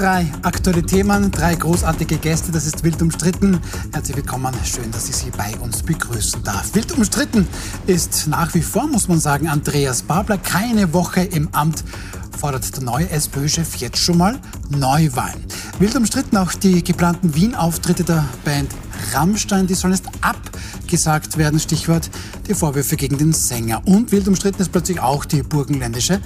Drei aktuelle Themen, drei großartige Gäste, das ist wild umstritten. Herzlich willkommen, schön, dass ich Sie bei uns begrüßen darf. Wild umstritten ist nach wie vor, muss man sagen, Andreas Babler. Keine Woche im Amt fordert der neue SPÖ-Chef jetzt schon mal Neuwahlen. Wild umstritten auch die geplanten Wien-Auftritte der Band Rammstein, die sollen jetzt abgesagt werden. Stichwort die Vorwürfe gegen den Sänger. Und wild umstritten ist plötzlich auch die burgenländische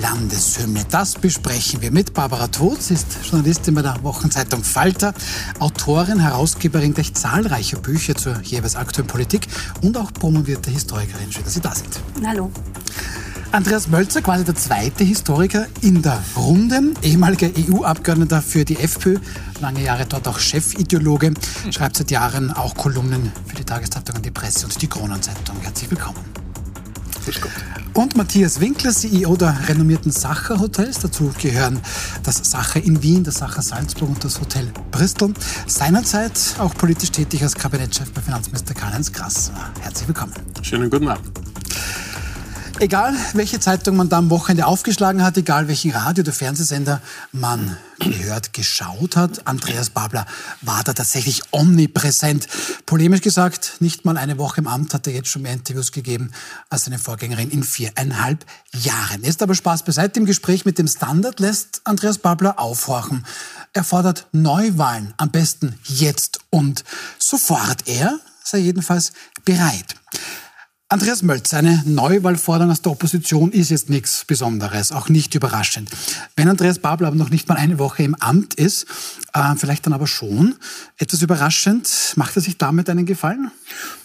Landeshymne. Das besprechen wir mit Barbara Todt. Sie ist Journalistin bei der Wochenzeitung Falter, Autorin, Herausgeberin gleich zahlreicher Bücher zur jeweils aktuellen Politik und auch promovierte Historikerin. Schön, dass Sie da sind. Hallo. Andreas Mölzer, quasi der zweite Historiker in der Runde, ehemaliger EU-Abgeordneter für die FPÖ, lange Jahre dort auch Chefideologe, schreibt seit Jahren auch Kolumnen für die Tageszeitung und die Presse und die Kronenzeitung. Herzlich willkommen. Und Matthias Winkler, CEO der renommierten Sacher Hotels. Dazu gehören das Sacher in Wien, das Sacher Salzburg und das Hotel Bristol. Seinerzeit auch politisch tätig als Kabinettschef bei Finanzminister Karl-Heinz Krass. Herzlich willkommen. Schönen guten Abend. Egal, welche Zeitung man da am Wochenende aufgeschlagen hat, egal welchen Radio- oder Fernsehsender man gehört, geschaut hat, Andreas Babler war da tatsächlich omnipräsent. Polemisch gesagt, nicht mal eine Woche im Amt hat er jetzt schon mehr Interviews gegeben als seine Vorgängerin in viereinhalb Jahren. Jetzt aber Spaß beiseite. Im Gespräch mit dem Standard lässt Andreas Babler aufhorchen. Er fordert Neuwahlen, am besten jetzt und sofort. Er sei jedenfalls bereit. Andreas Mölz, eine Neuwahlforderung aus der Opposition ist jetzt nichts Besonderes, auch nicht überraschend. Wenn Andreas Babler aber noch nicht mal eine Woche im Amt ist, äh, vielleicht dann aber schon etwas überraschend, macht er sich damit einen Gefallen?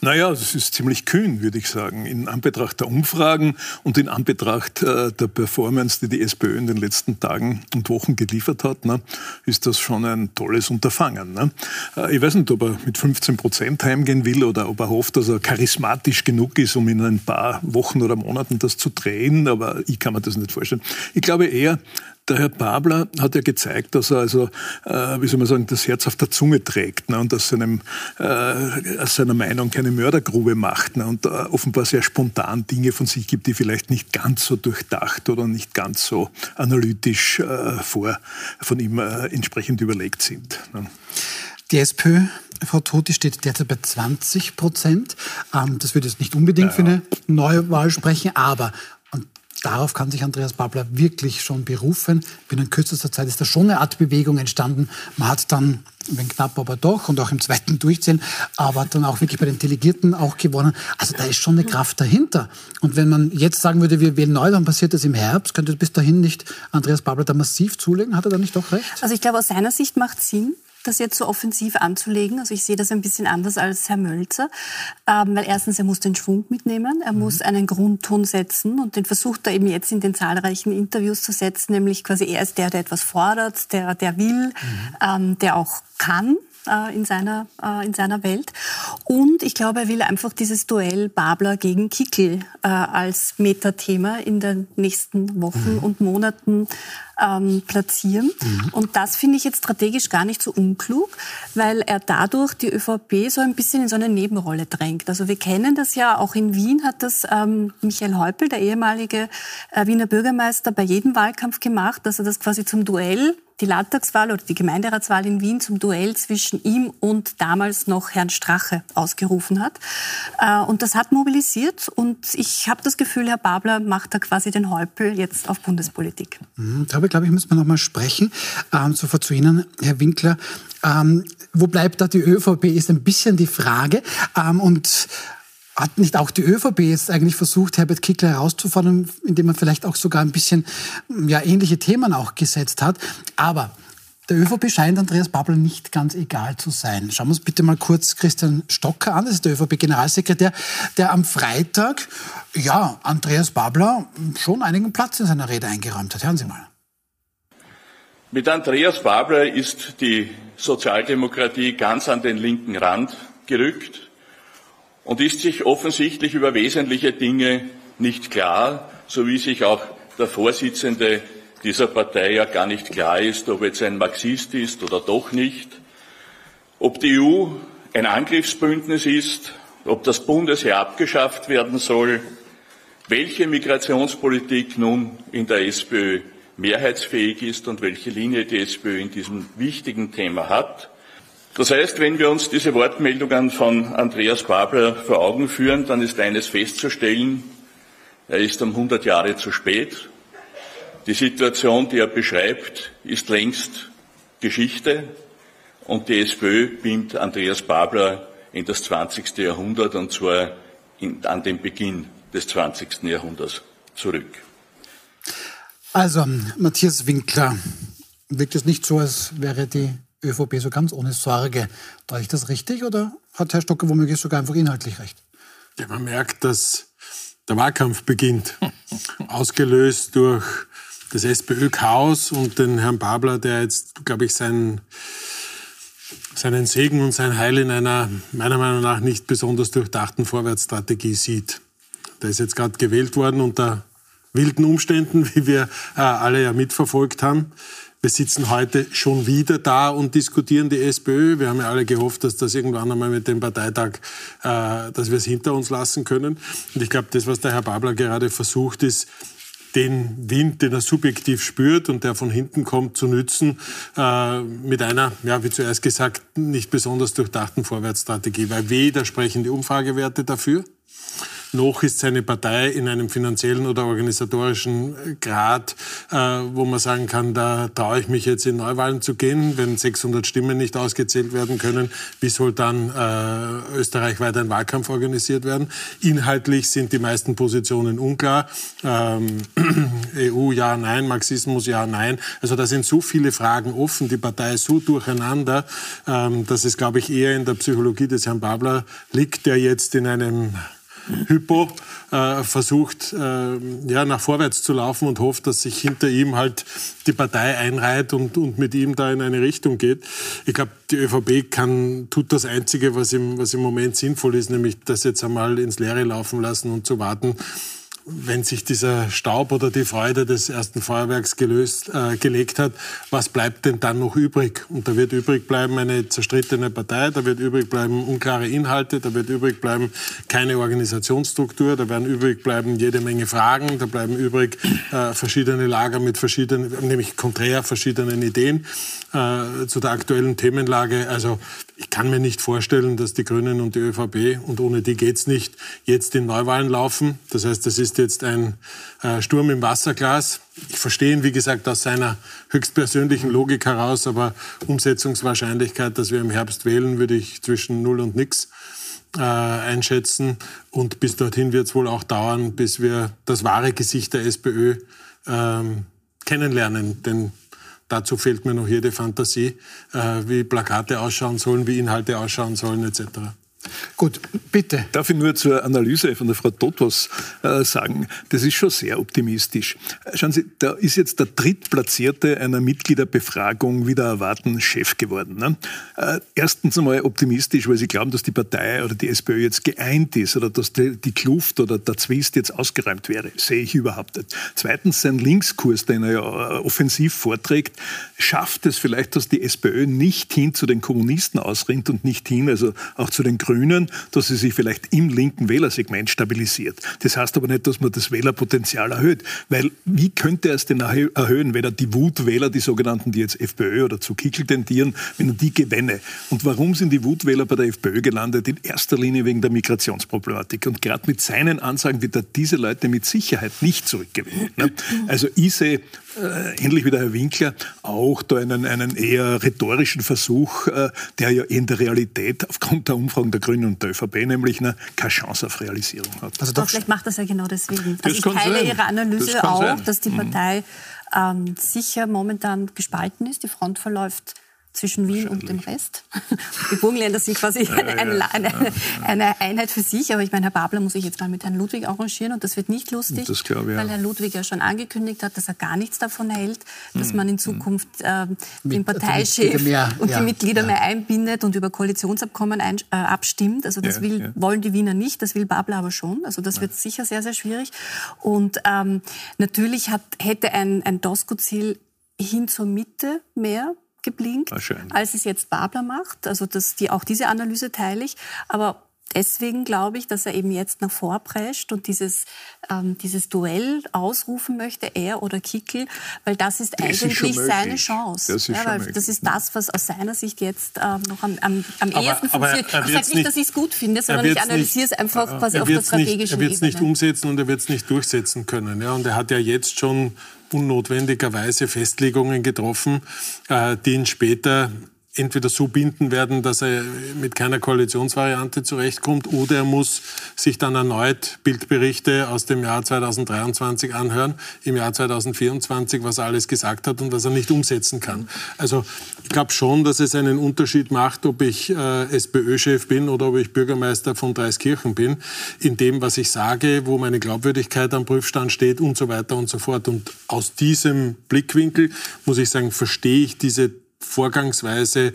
Naja, es ist ziemlich kühn, würde ich sagen. In Anbetracht der Umfragen und in Anbetracht äh, der Performance, die die SPÖ in den letzten Tagen und Wochen geliefert hat, ne, ist das schon ein tolles Unterfangen. Ne? Äh, ich weiß nicht, ob er mit 15 Prozent heimgehen will oder ob er hofft, dass er charismatisch genug ist, um in ein paar Wochen oder Monaten das zu drehen, aber ich kann mir das nicht vorstellen. Ich glaube eher, der Herr Babler hat ja gezeigt, dass er also, äh, wie soll man sagen, das Herz auf der Zunge trägt ne, und aus, seinem, äh, aus seiner Meinung keine Mördergrube macht ne, und äh, offenbar sehr spontan Dinge von sich gibt, die vielleicht nicht ganz so durchdacht oder nicht ganz so analytisch äh, vor, von ihm äh, entsprechend überlegt sind. Ne. Die SPÖ Frau Todt, steht derzeit bei 20 Prozent. Ähm, das würde jetzt nicht unbedingt ja, für eine Neuwahl sprechen, aber darauf kann sich Andreas Babler wirklich schon berufen. Binnen kürzester Zeit ist da schon eine Art Bewegung entstanden. Man hat dann, wenn knapp, aber doch, und auch im zweiten Durchzählen, aber dann auch wirklich bei den Delegierten auch gewonnen. Also da ist schon eine Kraft dahinter. Und wenn man jetzt sagen würde, wir wählen neu, dann passiert das im Herbst, könnte bis dahin nicht Andreas Babler da massiv zulegen? Hat er da nicht doch recht? Also ich glaube, aus seiner Sicht macht es Sinn, das jetzt so offensiv anzulegen. Also ich sehe das ein bisschen anders als Herr Mölzer, ähm, weil erstens, er muss den Schwung mitnehmen, er mhm. muss einen Grundton setzen und den versucht er eben jetzt in den zahlreichen Interviews zu setzen, nämlich quasi er ist der, der etwas fordert, der, der will, mhm. ähm, der auch kann äh, in, seiner, äh, in seiner Welt. Und ich glaube, er will einfach dieses Duell Babler gegen Kickel äh, als Metathema in den nächsten Wochen mhm. und Monaten ähm, platzieren. Mhm. Und das finde ich jetzt strategisch gar nicht so unklug, weil er dadurch die ÖVP so ein bisschen in so eine Nebenrolle drängt. Also wir kennen das ja, auch in Wien hat das ähm, Michael Häupl, der ehemalige äh, Wiener Bürgermeister, bei jedem Wahlkampf gemacht, dass er das quasi zum Duell die Landtagswahl oder die Gemeinderatswahl in Wien zum Duell zwischen ihm und damals noch Herrn Strache ausgerufen hat. Äh, und das hat mobilisiert und ich habe das Gefühl, Herr Babler macht da quasi den Häupl jetzt auf Bundespolitik. Mhm, darüber, glaube ich, müssen wir noch mal sprechen. Ähm, sofort zu Ihnen, Herr Winkler. Ähm, wo bleibt da die ÖVP, ist ein bisschen die Frage. Ähm, und hat nicht auch die ÖVP jetzt eigentlich versucht, Herbert Kickler herauszufordern, indem man vielleicht auch sogar ein bisschen ja, ähnliche Themen auch gesetzt hat? Aber der ÖVP scheint Andreas Babler nicht ganz egal zu sein. Schauen wir uns bitte mal kurz Christian Stocker an. Das ist der ÖVP-Generalsekretär, der am Freitag, ja, Andreas Babler schon einigen Platz in seiner Rede eingeräumt hat. Hören Sie mal. Mit Andreas Babler ist die Sozialdemokratie ganz an den linken Rand gerückt und ist sich offensichtlich über wesentliche Dinge nicht klar, so wie sich auch der Vorsitzende dieser Partei ja gar nicht klar ist, ob jetzt ein Marxist ist oder doch nicht, ob die EU ein Angriffsbündnis ist, ob das Bundesheer abgeschafft werden soll, welche Migrationspolitik nun in der SPÖ mehrheitsfähig ist und welche Linie die SPÖ in diesem wichtigen Thema hat. Das heißt, wenn wir uns diese Wortmeldungen von Andreas Babler vor Augen führen, dann ist eines festzustellen, er ist um 100 Jahre zu spät. Die Situation, die er beschreibt, ist längst Geschichte und die SPÖ beamt Andreas Babler in das 20. Jahrhundert und zwar in, an den Beginn des 20. Jahrhunderts zurück. Also, Matthias Winkler, wirkt es nicht so, als wäre die ÖVP so ganz ohne Sorge. War ich das richtig oder hat Herr Stocker womöglich sogar einfach inhaltlich recht? Ja, man merkt, dass der Wahlkampf beginnt. Ausgelöst durch das SPÖ-Chaos und den Herrn Babler, der jetzt, glaube ich, sein, seinen Segen und sein Heil in einer meiner Meinung nach nicht besonders durchdachten Vorwärtsstrategie sieht. Der ist jetzt gerade gewählt worden unter wilden Umständen, wie wir äh, alle ja mitverfolgt haben. Wir sitzen heute schon wieder da und diskutieren die SPÖ. Wir haben ja alle gehofft, dass das irgendwann einmal mit dem Parteitag, äh, dass wir es hinter uns lassen können. Und ich glaube, das, was der Herr Babler gerade versucht, ist, den Wind, den er subjektiv spürt und der von hinten kommt, zu nützen, äh, mit einer, ja, wie zuerst gesagt, nicht besonders durchdachten Vorwärtsstrategie. Weil weder sprechen die Umfragewerte dafür, noch ist seine Partei in einem finanziellen oder organisatorischen Grad, äh, wo man sagen kann, da traue ich mich jetzt in Neuwahlen zu gehen. Wenn 600 Stimmen nicht ausgezählt werden können, wie soll dann äh, österreichweit ein Wahlkampf organisiert werden? Inhaltlich sind die meisten Positionen unklar. Ähm, EU ja, nein, Marxismus ja, nein. Also da sind so viele Fragen offen, die Partei ist so durcheinander, ähm, dass es, glaube ich, eher in der Psychologie des Herrn Babler liegt, der jetzt in einem Hypo äh, versucht, äh, ja, nach vorwärts zu laufen und hofft, dass sich hinter ihm halt die Partei einreiht und, und mit ihm da in eine Richtung geht. Ich glaube, die ÖVP kann, tut das Einzige, was im, was im Moment sinnvoll ist, nämlich das jetzt einmal ins Leere laufen lassen und zu warten, wenn sich dieser Staub oder die Freude des ersten Feuerwerks gelöst, äh, gelegt hat, was bleibt denn dann noch übrig? Und da wird übrig bleiben eine zerstrittene Partei, da wird übrig bleiben unklare Inhalte, da wird übrig bleiben keine Organisationsstruktur, da werden übrig bleiben jede Menge Fragen, da bleiben übrig äh, verschiedene Lager mit verschiedenen, nämlich konträr verschiedenen Ideen äh, zu der aktuellen Themenlage. Also ich kann mir nicht vorstellen, dass die Grünen und die ÖVP, und ohne die geht's nicht, jetzt in Neuwahlen laufen. Das heißt, das ist jetzt ein äh, Sturm im Wasserglas. Ich verstehe ihn, wie gesagt, aus seiner höchstpersönlichen Logik heraus, aber Umsetzungswahrscheinlichkeit, dass wir im Herbst wählen, würde ich zwischen null und nix äh, einschätzen. Und bis dorthin wird es wohl auch dauern, bis wir das wahre Gesicht der SPÖ ähm, kennenlernen. Denn Dazu fehlt mir noch jede Fantasie, äh, wie Plakate ausschauen sollen, wie Inhalte ausschauen sollen etc. Gut, bitte. Darf ich nur zur Analyse von der Frau Totos äh, sagen, das ist schon sehr optimistisch. Schauen Sie, da ist jetzt der Drittplatzierte einer Mitgliederbefragung wieder erwarten Chef geworden. Ne? Äh, erstens einmal optimistisch, weil Sie glauben, dass die Partei oder die SPÖ jetzt geeint ist oder dass die, die Kluft oder der Zwist jetzt ausgeräumt wäre. Sehe ich überhaupt nicht. Zweitens, sein Linkskurs, den er ja äh, offensiv vorträgt, schafft es vielleicht, dass die SPÖ nicht hin zu den Kommunisten ausrinnt und nicht hin, also auch zu den Grünen, dass sie sich vielleicht im linken Wählersegment stabilisiert. Das heißt aber nicht, dass man das Wählerpotenzial erhöht, weil wie könnte er es denn erhöhen, wenn er die Wutwähler, die sogenannten, die jetzt FPÖ oder zu Kickel tendieren, wenn er die gewinne? Und warum sind die Wutwähler bei der FPÖ gelandet? In erster Linie wegen der Migrationsproblematik. Und gerade mit seinen Ansagen wird er diese Leute mit Sicherheit nicht zurückgewinnen. Ne? Also ich sehe äh, ähnlich wie der Herr Winkler, auch da einen, einen eher rhetorischen Versuch, äh, der ja in der Realität aufgrund der Umfragen der Grünen und der ÖVP nämlich eine, keine Chance auf Realisierung hat. Also doch vielleicht macht das ja genau deswegen. Also ich teile Ihre Analyse das auch, sein. dass die mhm. Partei ähm, sicher momentan gespalten ist. Die Front verläuft zwischen Wien und dem Rest. Die Burgenländer sind quasi ja, eine, ja. Eine, eine, Einheit für sich. Aber ich meine, Herr Babler muss sich jetzt mal mit Herrn Ludwig arrangieren und das wird nicht lustig, das ich, weil Herr Ludwig ja schon angekündigt hat, dass er gar nichts davon hält, dass hm, man in hm. Zukunft äh, den Parteichef mehr, und die Mitglieder mehr einbindet und über Koalitionsabkommen ein, äh, abstimmt. Also das will, wollen die Wiener nicht, das will Babler aber schon. Also das wird sicher sehr, sehr schwierig. Und ähm, natürlich hat, hätte ein, ein Doskozil hin zur Mitte mehr geblinkt, als es jetzt Babler macht. Also das, die, auch diese Analyse teile ich. Aber deswegen glaube ich, dass er eben jetzt nach vorprescht und dieses, ähm, dieses Duell ausrufen möchte, er oder Kickel, weil das ist Das ist eigentlich schon seine. Chance. Das ist ja, das ist das, was aus seiner Sicht jetzt ähm, noch am, am, am Aber- ehesten aber er- funktioniert. er ich wird's sage nicht, dass ich es gut finde, Er sondern ich analysiere es einfach quasi er auf der wird's nicht, strategischen Er wird es nicht umsetzen und er wird es nicht durchsetzen können. Ja, und er hat ja jetzt schon unnotwendigerweise Festlegungen getroffen, äh, die ihn später entweder so binden werden, dass er mit keiner Koalitionsvariante zurechtkommt, oder er muss sich dann erneut Bildberichte aus dem Jahr 2023 anhören, im Jahr 2024, was er alles gesagt hat und was er nicht umsetzen kann. Also ich glaube schon, dass es einen Unterschied macht, ob ich äh, SPÖ-Chef bin oder ob ich Bürgermeister von Dreiskirchen bin, in dem, was ich sage, wo meine Glaubwürdigkeit am Prüfstand steht und so weiter und so fort. Und aus diesem Blickwinkel, muss ich sagen, verstehe ich diese Vorgangsweise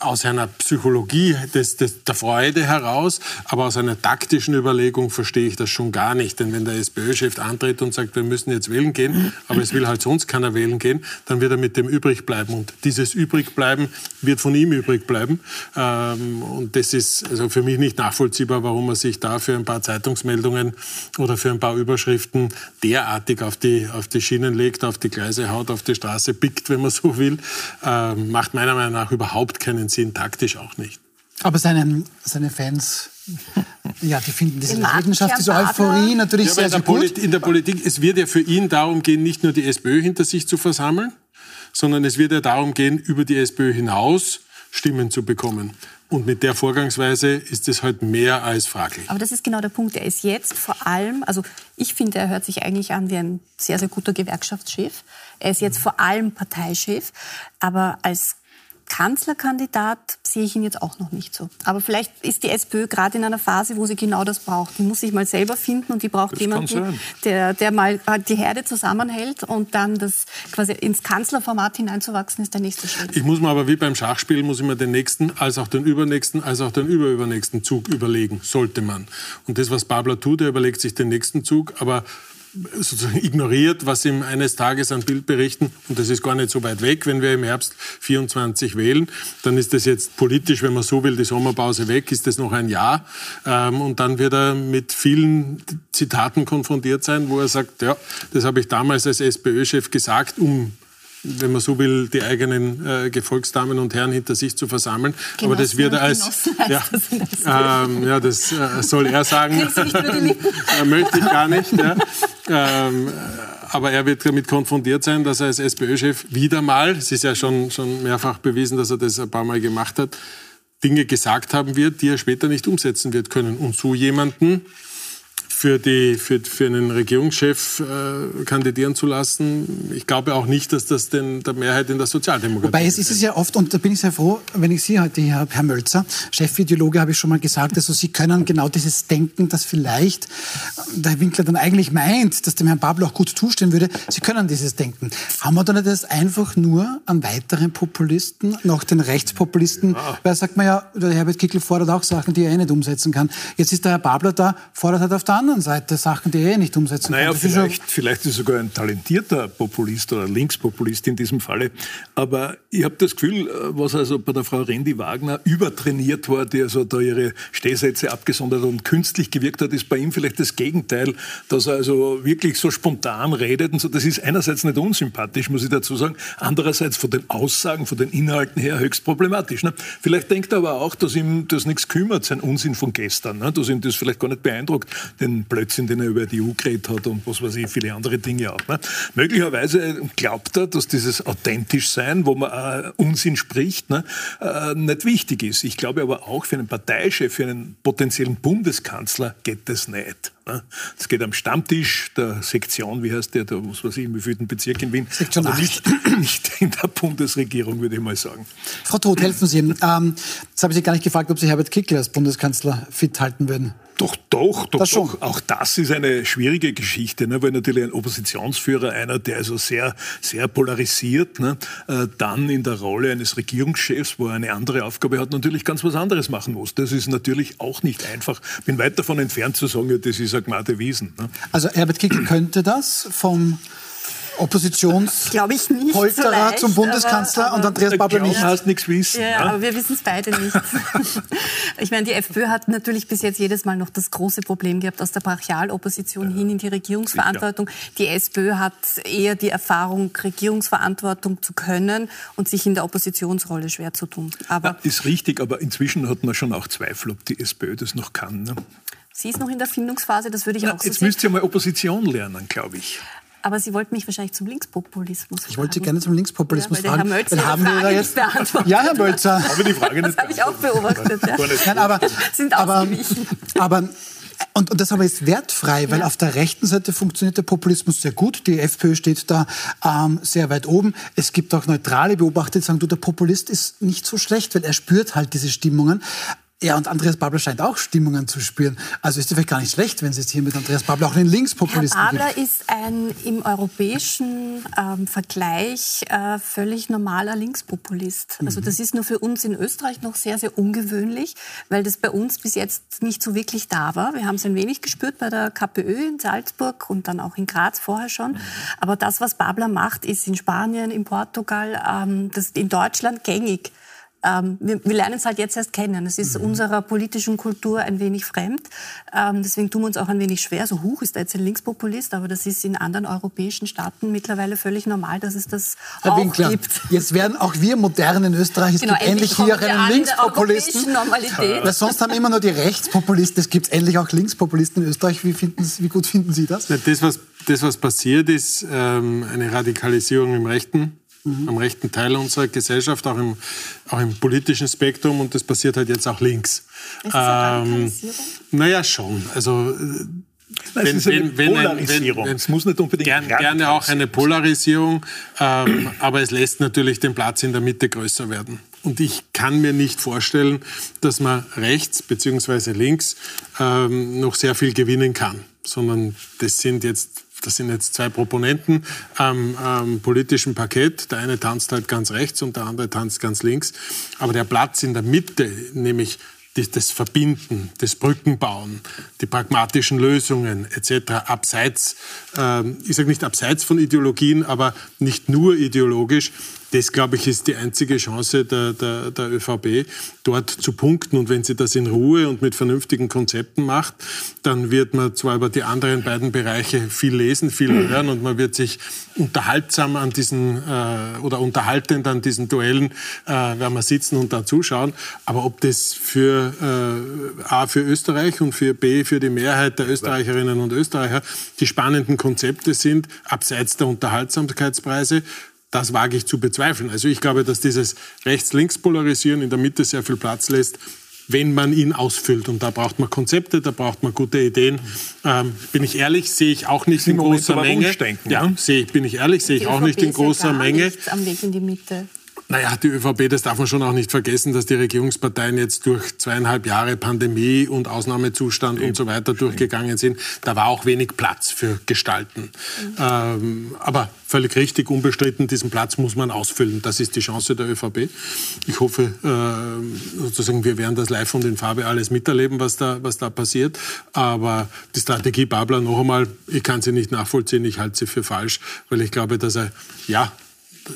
aus einer Psychologie des, des, der Freude heraus, aber aus einer taktischen Überlegung verstehe ich das schon gar nicht. Denn wenn der SPÖ-Chef antritt und sagt, wir müssen jetzt wählen gehen, aber es will halt sonst keiner wählen gehen, dann wird er mit dem übrig bleiben. Und dieses Übrigbleiben wird von ihm übrig bleiben. Ähm, und das ist also für mich nicht nachvollziehbar, warum er sich da für ein paar Zeitungsmeldungen oder für ein paar Überschriften derartig auf die, auf die Schienen legt, auf die Gleise haut, auf die Straße pickt, wenn man so will. Ähm, macht meiner Meinung nach überhaupt keinen Sinn, taktisch auch nicht. Aber seine, seine Fans, ja, die finden diese Leidenschaft, diese. Euphorie natürlich Ja, sehr, in, sehr der gut. In der Politik, es wird ja für ihn darum gehen, nicht nur die SPÖ hinter sich zu versammeln, sondern es wird ja darum gehen, über die SPÖ hinaus Stimmen zu bekommen. Und mit der Vorgangsweise ist es halt mehr als fraglich. Aber das ist genau der Punkt. Er ist jetzt vor allem, also ich finde, er hört sich eigentlich an wie ein sehr, sehr guter Gewerkschaftschef. Er ist jetzt vor allem Parteichef, aber als Kanzlerkandidat sehe ich ihn jetzt auch noch nicht so. Aber vielleicht ist die SPÖ gerade in einer Phase, wo sie genau das braucht. Die muss sich mal selber finden und die braucht Das jemanden, der, der mal halt die Herde zusammenhält und dann das quasi ins Kanzlerformat hineinzuwachsen, ist der nächste Schritt. Ich muss mir aber wie beim Schachspiel, muss ich mir den nächsten, als auch den übernächsten, als auch den überübernächsten Zug überlegen, sollte man. Und das, was Babler tut, er überlegt sich den nächsten Zug, aber sozusagen ignoriert, was ihm eines Tages an Bildberichten, und das ist gar nicht so weit weg, wenn wir im Herbst 24 wählen, dann ist das jetzt politisch, wenn man so will, die Sommerpause weg, ist das noch ein Jahr. Ähm, und dann wird er mit vielen Zitaten konfrontiert sein, wo er sagt, ja, das habe ich damals als SPÖ-Chef gesagt, um wenn man so will, die eigenen äh, Gefolgsdamen und Herren hinter sich zu versammeln. Aber das Genossen wird er als Genossen ja, das ähm, ja, das äh, soll er sagen. Äh, möchte ich gar nicht. Ja. Ähm, äh, aber er wird damit konfrontiert sein, dass er als SPÖ-Chef wieder mal, es ist ja schon, schon mehrfach bewiesen, dass er das ein paar Mal gemacht hat, Dinge gesagt haben wird, die er später nicht umsetzen wird können. Und so jemanden für, die, für, für einen Regierungschef äh, kandidieren zu lassen, ich glaube auch nicht, dass das den, der Mehrheit in der Sozialdemokratie Wobei es ist es ja oft, und da bin ich sehr froh, wenn ich Sie heute hier habe, Herr Mölzer, Chefideologe, habe ich schon mal gesagt, also Sie können genau dieses Denken, das vielleicht der Herr Winkler dann eigentlich meint, dass dem Herrn Babel auch gut zustehen würde, Sie können dieses Denken. Haben wir dann nicht das einfach nur an weiteren Populisten, noch den Rechtspopulisten, weil sagt man ja, der Herbert Kickl fordert auch Sachen, die er eh nicht umsetzen kann. Jetzt ist der Herr Babler da, fordert halt auf der anderen Seite Sachen, die er eh nicht umsetzen Naja, kann. Das ist schon- vielleicht, vielleicht ist er sogar ein talentierter Populist oder Linkspopulist in diesem Falle. Aber ich habe das Gefühl, äh, was also bei der Frau Rendi Wagner übertrainiert war, die also da ihre Stehsätze abgesondert und künstlich gewirkt hat, ist bei ihm vielleicht das Gegenteil, dass er also wirklich so spontan redet und so. Das ist einerseits nicht unsympathisch, muss ich dazu sagen. Andererseits von den Aussagen, von den Inhalten her höchst problematisch. Ne? Vielleicht denkt er aber auch, dass ihm das nichts kümmert, sein Unsinn von gestern, ne? dass ihm das vielleicht gar nicht beeindruckt, den Blödsinn, den er über die EU geredet hat und was weiß ich, viele andere Dinge auch. Ne? Möglicherweise glaubt er, dass dieses authentisch sein, wo man äh, Unsinn spricht, ne, äh, nicht wichtig ist. Ich glaube aber auch für einen Parteichef, für einen potenziellen Bundeskanzler geht das nicht. Ne? Das geht am Stammtisch der Sektion, wie heißt der, der was weiß ich, im wievielten Bezirk in Wien. Sektion aber acht. nicht, nicht in der Bundesregierung, würde ich mal sagen. Frau Todt, helfen Sie. Ähm, jetzt habe ich Sie gar nicht gefragt, ob Sie Herbert Kickl als Bundeskanzler fit halten würden. Doch, doch, doch, Das doch. Auch das ist eine schwierige Geschichte, ne? weil natürlich ein Oppositionsführer, einer, der also sehr, sehr polarisiert, ne? äh, dann in der Rolle eines Regierungschefs, wo er eine andere Aufgabe hat, natürlich ganz was anderes machen muss. Das ist natürlich auch nicht einfach. Bin weit davon entfernt zu sagen, ja, das ist eine Gmade Wiesen. Ne? Also Herbert Kickl könnte das vom Oppositionspolterer so zum Bundeskanzler aber, und Andreas Babler nicht. Hast nichts wissen. Ja, Ja, aber wir wissen es beide nicht. ich meine, die FPÖ hat natürlich bis jetzt jedes Mal noch das große Problem gehabt, aus der Brachialopposition hin in die Regierungsverantwortung. Die SPÖ hat eher die Erfahrung, Regierungsverantwortung zu können und sich in der Oppositionsrolle schwer zu tun. Aber Ja, ist richtig, aber inzwischen hat man schon auch Zweifel, ob die SPÖ das noch kann. Ne? Sie ist noch in der Findungsphase, das würde ich Na, auch so jetzt sehen. müsst ihr mal Opposition lernen, glaube ich. Aber Sie wollten mich wahrscheinlich zum Linkspopulismus Ich wollte Sie fragen. gerne zum Linkspopulismus Ja, fragen. Herr Mölzer Dann haben wir da jetzt. Ja, Herr Mölzer. Aber die Frage nicht Das habe ich auch beobachtet. Ja. Nein, aber, Sind aber, aber und, und das aber ist wertfrei, weil Ja. auf der rechten Seite funktioniert der Populismus sehr gut. Die FPÖ steht da ähm, sehr weit oben. Es gibt auch neutrale Beobachter, die sagen, du, der Populist ist nicht so schlecht, weil er spürt halt diese Stimmungen. Ja, und Andreas Babler scheint auch Stimmungen zu spüren. Also ist es vielleicht gar nicht schlecht, wenn es jetzt hier mit Andreas Babler auch einen Herr Linkspopulisten Babler gibt. ist ein im europäischen ähm, Vergleich äh, völlig normaler Linkspopulist. Mhm. Also das ist nur für uns in Österreich noch sehr, sehr ungewöhnlich, weil das bei uns bis jetzt nicht so wirklich da war. Wir haben es ein wenig gespürt bei der KPÖ in Salzburg und dann auch in Graz vorher schon. Aber das, was Babler macht, ist in Spanien, in Portugal, ähm, das in Deutschland gängig. Ähm, wir, wir lernen es halt jetzt erst kennen. Es ist unserer politischen Kultur ein wenig fremd. Ähm, deswegen tun wir uns auch ein wenig schwer. So, huch, ist da jetzt ein Linkspopulist, aber das ist in anderen europäischen Staaten mittlerweile völlig normal, dass es das Herr auch Winkler, gibt. jetzt werden auch wir modern in Österreich. Es Genau, gibt endlich hier auch einen Linkspopulisten. Weil sonst haben immer nur die Rechtspopulisten. Es gibt endlich auch Linkspopulisten in Österreich. Wie, finden Sie, wie gut finden Sie das? Ja, Das, was, das, was passiert, ist ähm, eine Radikalisierung im rechten, am rechten Teil unserer Gesellschaft, auch im, auch im politischen Spektrum und das passiert halt jetzt auch links. Ist das eine Radikalisierung? naja, schon. Also Nein, es ist eine Polarisierung. wenn- es muss nicht unbedingt gern, gerne auch eine Polarisierung, ähm, aber es lässt natürlich den Platz in der Mitte größer werden. Und ich kann mir nicht vorstellen, dass man rechts bzw. links ähm, noch sehr viel gewinnen kann, sondern das sind jetzt das sind jetzt zwei Proponenten am, am politischen Parkett. Der eine tanzt halt ganz rechts und der andere tanzt ganz links. Aber der Platz in der Mitte, nämlich das Verbinden, das Brückenbauen, die pragmatischen Lösungen etc. abseits, ähm, ich sage nicht abseits von Ideologien, aber nicht nur ideologisch, das, glaube ich, ist die einzige Chance der, der, der ÖVP, dort zu punkten. Und wenn sie das in Ruhe und mit vernünftigen Konzepten macht, dann wird man zwar über die anderen beiden Bereiche viel lesen, viel hören und man wird sich unterhaltsam an diesen äh, oder unterhaltend an diesen Duellen äh, werden wir sitzen und da zuschauen. Aber ob das für äh, A für Österreich und für B für die Mehrheit der Österreicherinnen und Österreicher die spannenden Konzepte sind, abseits der Unterhaltsamkeitspreise, das wage ich zu bezweifeln. Also ich glaube, dass dieses Rechts-Links-Polarisieren in der Mitte sehr viel Platz lässt, wenn man ihn ausfüllt. Und da braucht man Konzepte, da braucht man gute Ideen. Ähm, bin ich ehrlich, sehe ich auch nicht in großer Menge. Ja, ne? sehe ich, bin ich ehrlich, sehe ich auch nicht in großer Menge. am Weg in die Mitte. Naja, die ÖVP, das darf man schon auch nicht vergessen, dass die Regierungsparteien jetzt durch zweieinhalb Jahre Pandemie und Ausnahmezustand und so weiter durchgegangen sind. Da war auch wenig Platz für Gestalten. Ähm, aber völlig richtig, unbestritten, diesen Platz muss man ausfüllen. Das ist die Chance der ÖVP. Ich hoffe, äh, sozusagen, wir werden das live und in Farbe alles miterleben, was da, was da passiert. Aber die Strategie Babler, noch einmal, ich kann sie nicht nachvollziehen, ich halte sie für falsch, weil ich glaube, dass er, ja,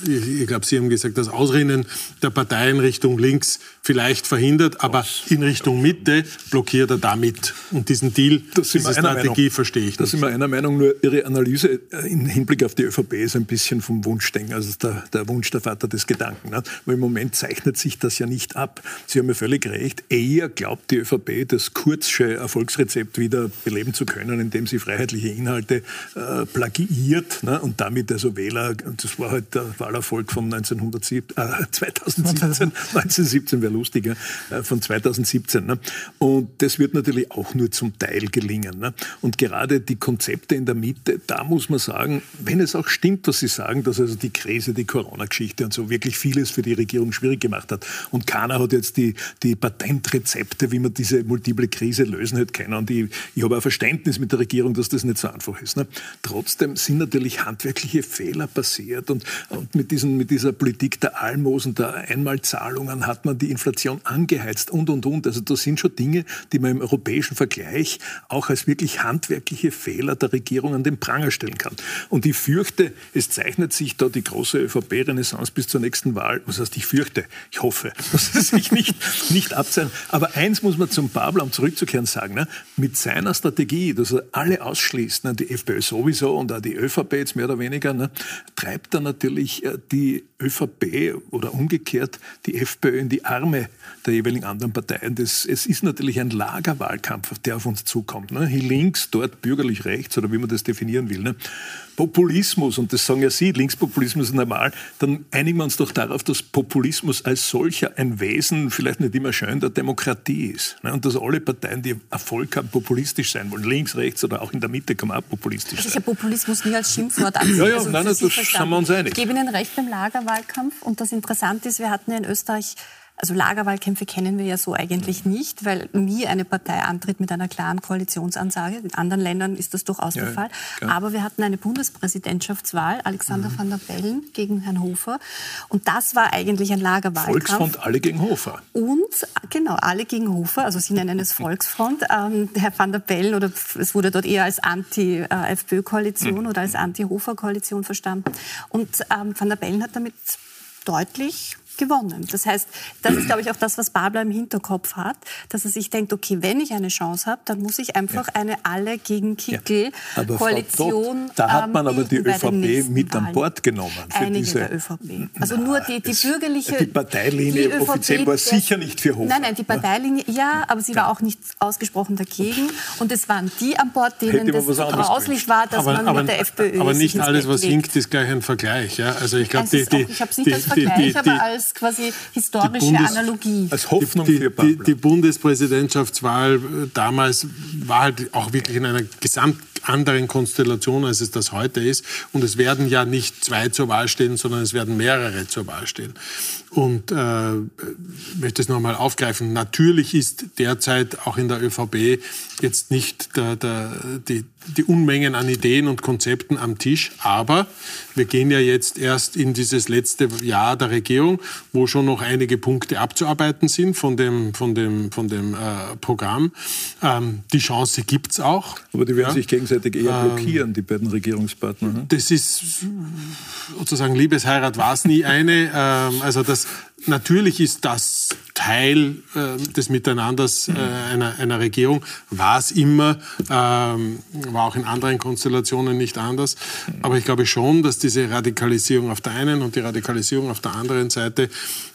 ich, glaube, Sie haben gesagt, das Ausrinnen der Parteien Richtung links vielleicht verhindert, aber in Richtung Mitte blockiert er damit. Und diesen Deal, Das diese Strategie Meinung. verstehe ich Da nicht. sind wir einer Meinung, nur Ihre Analyse äh, im Hinblick auf die ÖVP ist ein bisschen vom Wunschdenken, also der, der Wunsch der Vater des Gedanken. Ne? Weil im Moment zeichnet sich das ja nicht ab. Sie haben ja völlig recht. Eher glaubt die ÖVP, das Kurzsche Erfolgsrezept wieder beleben zu können, indem sie freiheitliche Inhalte äh, plagiiert ne? und damit also Wähler, das war halt der Wahlerfolg von 1907, äh, 2017, 1917 wäre lustiger, äh, von 2017. Ne? Und das wird natürlich auch nur zum Teil gelingen. Ne? Und gerade die Konzepte in der Mitte, da muss man sagen, wenn es auch stimmt, was Sie sagen, dass also die Krise, die Corona-Geschichte und so wirklich vieles für die Regierung schwierig gemacht hat. Und keiner hat jetzt die, die Patentrezepte, wie man diese multiple Krise lösen hätte können. Und ich, ich habe auch Verständnis mit der Regierung, dass das nicht so einfach ist. Ne? Trotzdem sind natürlich handwerkliche Fehler passiert. Und, und mit, diesen, mit dieser Politik der Almosen, der Einmalzahlungen hat man die Inflation angeheizt und, und, und. Also das sind schon Dinge, die man im europäischen Vergleich auch als wirklich handwerkliche Fehler der Regierung an den Pranger stellen kann. Und ich fürchte, es zeichnet sich da die große ÖVP-Renaissance bis zur nächsten Wahl. Was heißt, ich fürchte, ich hoffe, dass es sich nicht, nicht abzeichnet. Aber eins muss man zum Babler, um zurückzukehren, sagen. Ne? Mit seiner Strategie, dass er alle ausschließt, ne? die FPÖ sowieso und auch die ÖVP jetzt mehr oder weniger, ne? treibt er natürlich äh, die ÖVP oder umgekehrt die FPÖ in die Arme der jeweiligen anderen Parteien. Das, es ist natürlich ein Lagerwahlkampf, der auf uns zukommt. Ne? Hier links, dort bürgerlich rechts oder wie man das definieren will. Ne? Populismus, und das sagen ja Sie, Linkspopulismus ist normal, dann einigen wir uns doch darauf, dass Populismus als solcher ein Wesen, vielleicht nicht immer schön, der Demokratie ist. Ne? Und dass alle Parteien, die Erfolg haben, populistisch sein wollen. Links, rechts oder auch in der Mitte kann man auch populistisch sein. Ich habe Populismus nie als Schimpfwort ansehen. Ja, ja, also, nein, das sind wir uns einig. Ich gebe Ihnen recht beim Lagerwahlkampf. Und das Interessante ist, wir hatten ja in Österreich also Lagerwahlkämpfe kennen wir ja so eigentlich nicht, weil nie eine Partei antritt mit einer klaren Koalitionsansage. In anderen Ländern ist das durchaus ja, der Fall. Klar. Aber wir hatten eine Bundespräsidentschaftswahl, Alexander mhm. van der Bellen gegen Herrn Hofer. Und das war eigentlich ein Lagerwahlkampf. Volksfront, alle gegen Hofer. Und, genau, alle gegen Hofer. Also Sie nennen es Volksfront. Ähm, Herr van der Bellen, oder es wurde dort eher als Anti-FPÖ-Koalition mhm. oder als Anti-Hofer-Koalition verstanden. Und ähm, van der Bellen hat damit deutlich gewonnen. Das heißt, das ist, glaube ich, auch das, was Babler im Hinterkopf hat, dass er sich denkt, okay, wenn ich eine Chance habe, dann muss ich einfach ja. eine alle gegen Kickel-Koalition. Ja. Da hat man aber die ÖVP mit an Bord genommen. Für Einige diese, der ÖVP. Also nur die, die bürgerliche. Die Parteilinie die ÖVP, offiziell war sicher nicht für Hofer. Nein, nein, die Parteilinie, ja, aber sie war auch nicht ausgesprochen dagegen. Und es waren die an Bord, denen das grauslich war, dass aber, man aber, mit der FPÖ Aber nicht alles, was hinkt, ist gleich ein Vergleich. Ja? Also ich glaube, die, die, ich habe es nicht als Vergleich, aber als als quasi historische Bundes Analogie. Als Hoffnung die, für die, die Bundespräsidentschaftswahl äh, damals war halt auch wirklich in einer gesamt anderen Konstellation, als es das heute ist. Und es werden ja nicht zwei zur Wahl stehen, sondern es werden mehrere zur Wahl stehen. Und äh, möchte es nochmal aufgreifen. Natürlich ist derzeit auch in der ÖVP jetzt nicht der, der, die, die Unmengen an Ideen und Konzepten am Tisch, aber wir gehen ja jetzt erst in dieses letzte Jahr der Regierung, wo schon noch einige Punkte abzuarbeiten sind von dem, von dem, von dem äh, Programm. Ähm, die Chance gibt's auch. Aber die werden ja. sich gegenseitig eher ähm, blockieren, ähm, die beiden Regierungspartner. Ne? Das ist sozusagen Liebesheirat war es nie eine. Ähm, also das natürlich ist das Teil äh, des Miteinanders äh, einer, einer Regierung, war es immer, ähm, war auch in anderen Konstellationen nicht anders. Aber ich glaube schon, dass diese Radikalisierung auf der einen und die Radikalisierung auf der anderen Seite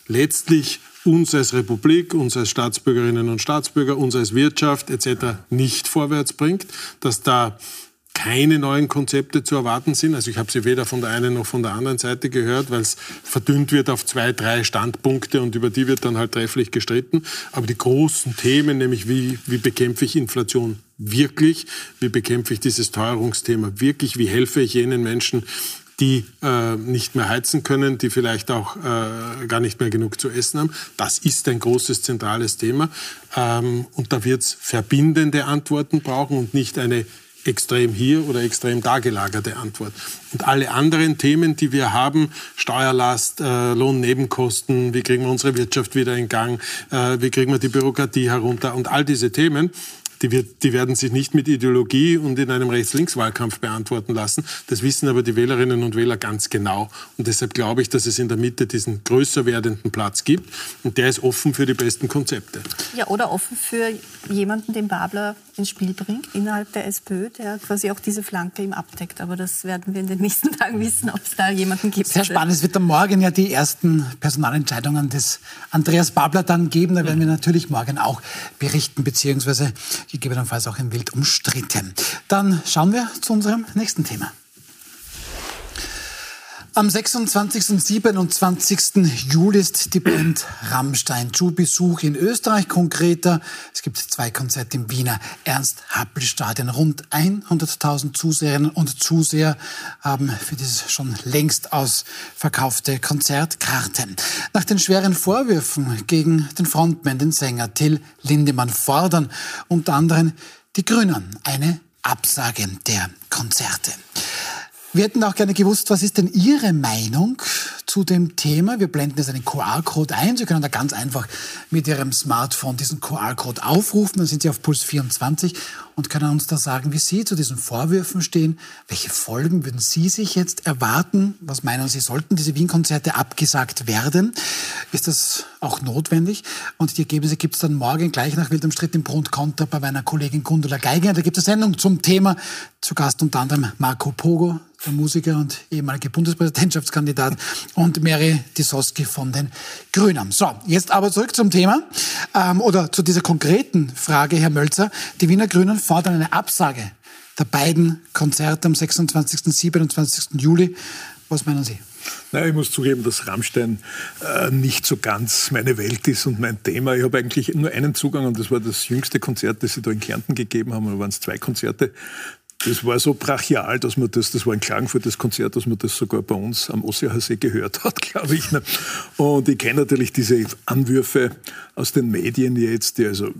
letztlich uns als Republik, uns als Staatsbürgerinnen und Staatsbürger, uns als Wirtschaft etc. nicht vorwärts bringt, dass da keine neuen Konzepte zu erwarten sind. Also ich habe sie weder von der einen noch von der anderen Seite gehört, weil es verdünnt wird auf zwei, drei Standpunkte und über die wird dann halt trefflich gestritten. Aber die großen Themen, nämlich wie, wie bekämpfe ich Inflation wirklich, wie bekämpfe ich dieses Teuerungsthema wirklich, wie helfe ich jenen Menschen, die äh, nicht mehr heizen können, die vielleicht auch äh, gar nicht mehr genug zu essen haben. Das ist ein großes zentrales Thema. Ähm, und da wird es verbindende Antworten brauchen und nicht eine extrem hier oder extrem da gelagerte Antwort. Und alle anderen Themen, die wir haben, Steuerlast, äh, Lohnnebenkosten, wie kriegen wir unsere Wirtschaft wieder in Gang, äh, wie kriegen wir die Bürokratie herunter und all diese Themen, die, wird, die werden sich nicht mit Ideologie und in einem Rechts-Links-Wahlkampf beantworten lassen. Das wissen aber die Wählerinnen und Wähler ganz genau. Und deshalb glaube ich, dass es in der Mitte diesen größer werdenden Platz gibt. Und der ist offen für die besten Konzepte. Ja, oder offen für jemanden, den Babler ins Spiel bringt, innerhalb der SPÖ, der quasi auch diese Flanke ihm abdeckt. Aber das werden wir in den nächsten Tagen wissen, ob es da jemanden gibt. Sehr spannend. Es wird am Morgen ja die ersten Personalentscheidungen des Andreas Babler dann geben. Da werden wir natürlich morgen auch berichten, beziehungsweise gegebenenfalls auch im Wild umstritten. Dann schauen wir zu unserem nächsten Thema. Am 26. und 27. Juli ist die Band Rammstein zu Besuch in Österreich konkreter. Es gibt zwei Konzerte im Wiener Ernst-Happel-Stadion. Rund 100.000 Zuseherinnen und Zuseher haben für dieses schon längst ausverkaufte Konzert Karten. Nach den schweren Vorwürfen gegen den Frontman, den Sänger Till Lindemann, fordern unter anderem die Grünen eine Absage der Konzerte. Wir hätten auch gerne gewusst, was ist denn Ihre Meinung zu dem Thema? Wir blenden jetzt einen QR-Code ein. Sie können da ganz einfach mit Ihrem Smartphone diesen QR-Code aufrufen. Dann sind Sie auf Puls 24 und können uns da sagen, wie Sie zu diesen Vorwürfen stehen. Welche Folgen würden Sie sich jetzt erwarten? Was meinen Sie, sollten diese Wien-Konzerte abgesagt werden? Ist das auch notwendig? Und die Ergebnisse gibt es dann morgen gleich nach Wild Streit im Pro und Contra bei meiner Kollegin Gundula Geiger. Da gibt es Sendung zum Thema. Zu Gast unter anderem Marco Pogo, der Musiker und ehemalige Bundespräsidentschaftskandidat, und Mary Disoski von den Grünen. So, jetzt aber zurück zum Thema ähm, oder zu dieser konkreten Frage, Herr Mölzer. Die Wiener Grünen fordern eine Absage der beiden Konzerte am 26. und 27. Juli. Was meinen Sie? Na, ich muss zugeben, dass Rammstein äh, nicht so ganz meine Welt ist und mein Thema. Ich habe eigentlich nur einen Zugang und das war das jüngste Konzert, das sie da in Kärnten gegeben haben. Da waren es zwei Konzerte das war so brachial, dass man das, das war ein Klagenfurt, das Konzert, dass man das sogar bei uns am Ossiacher gehört hat, glaube ich. Ne? Und ich kenne natürlich diese Anwürfe aus den Medien jetzt, die also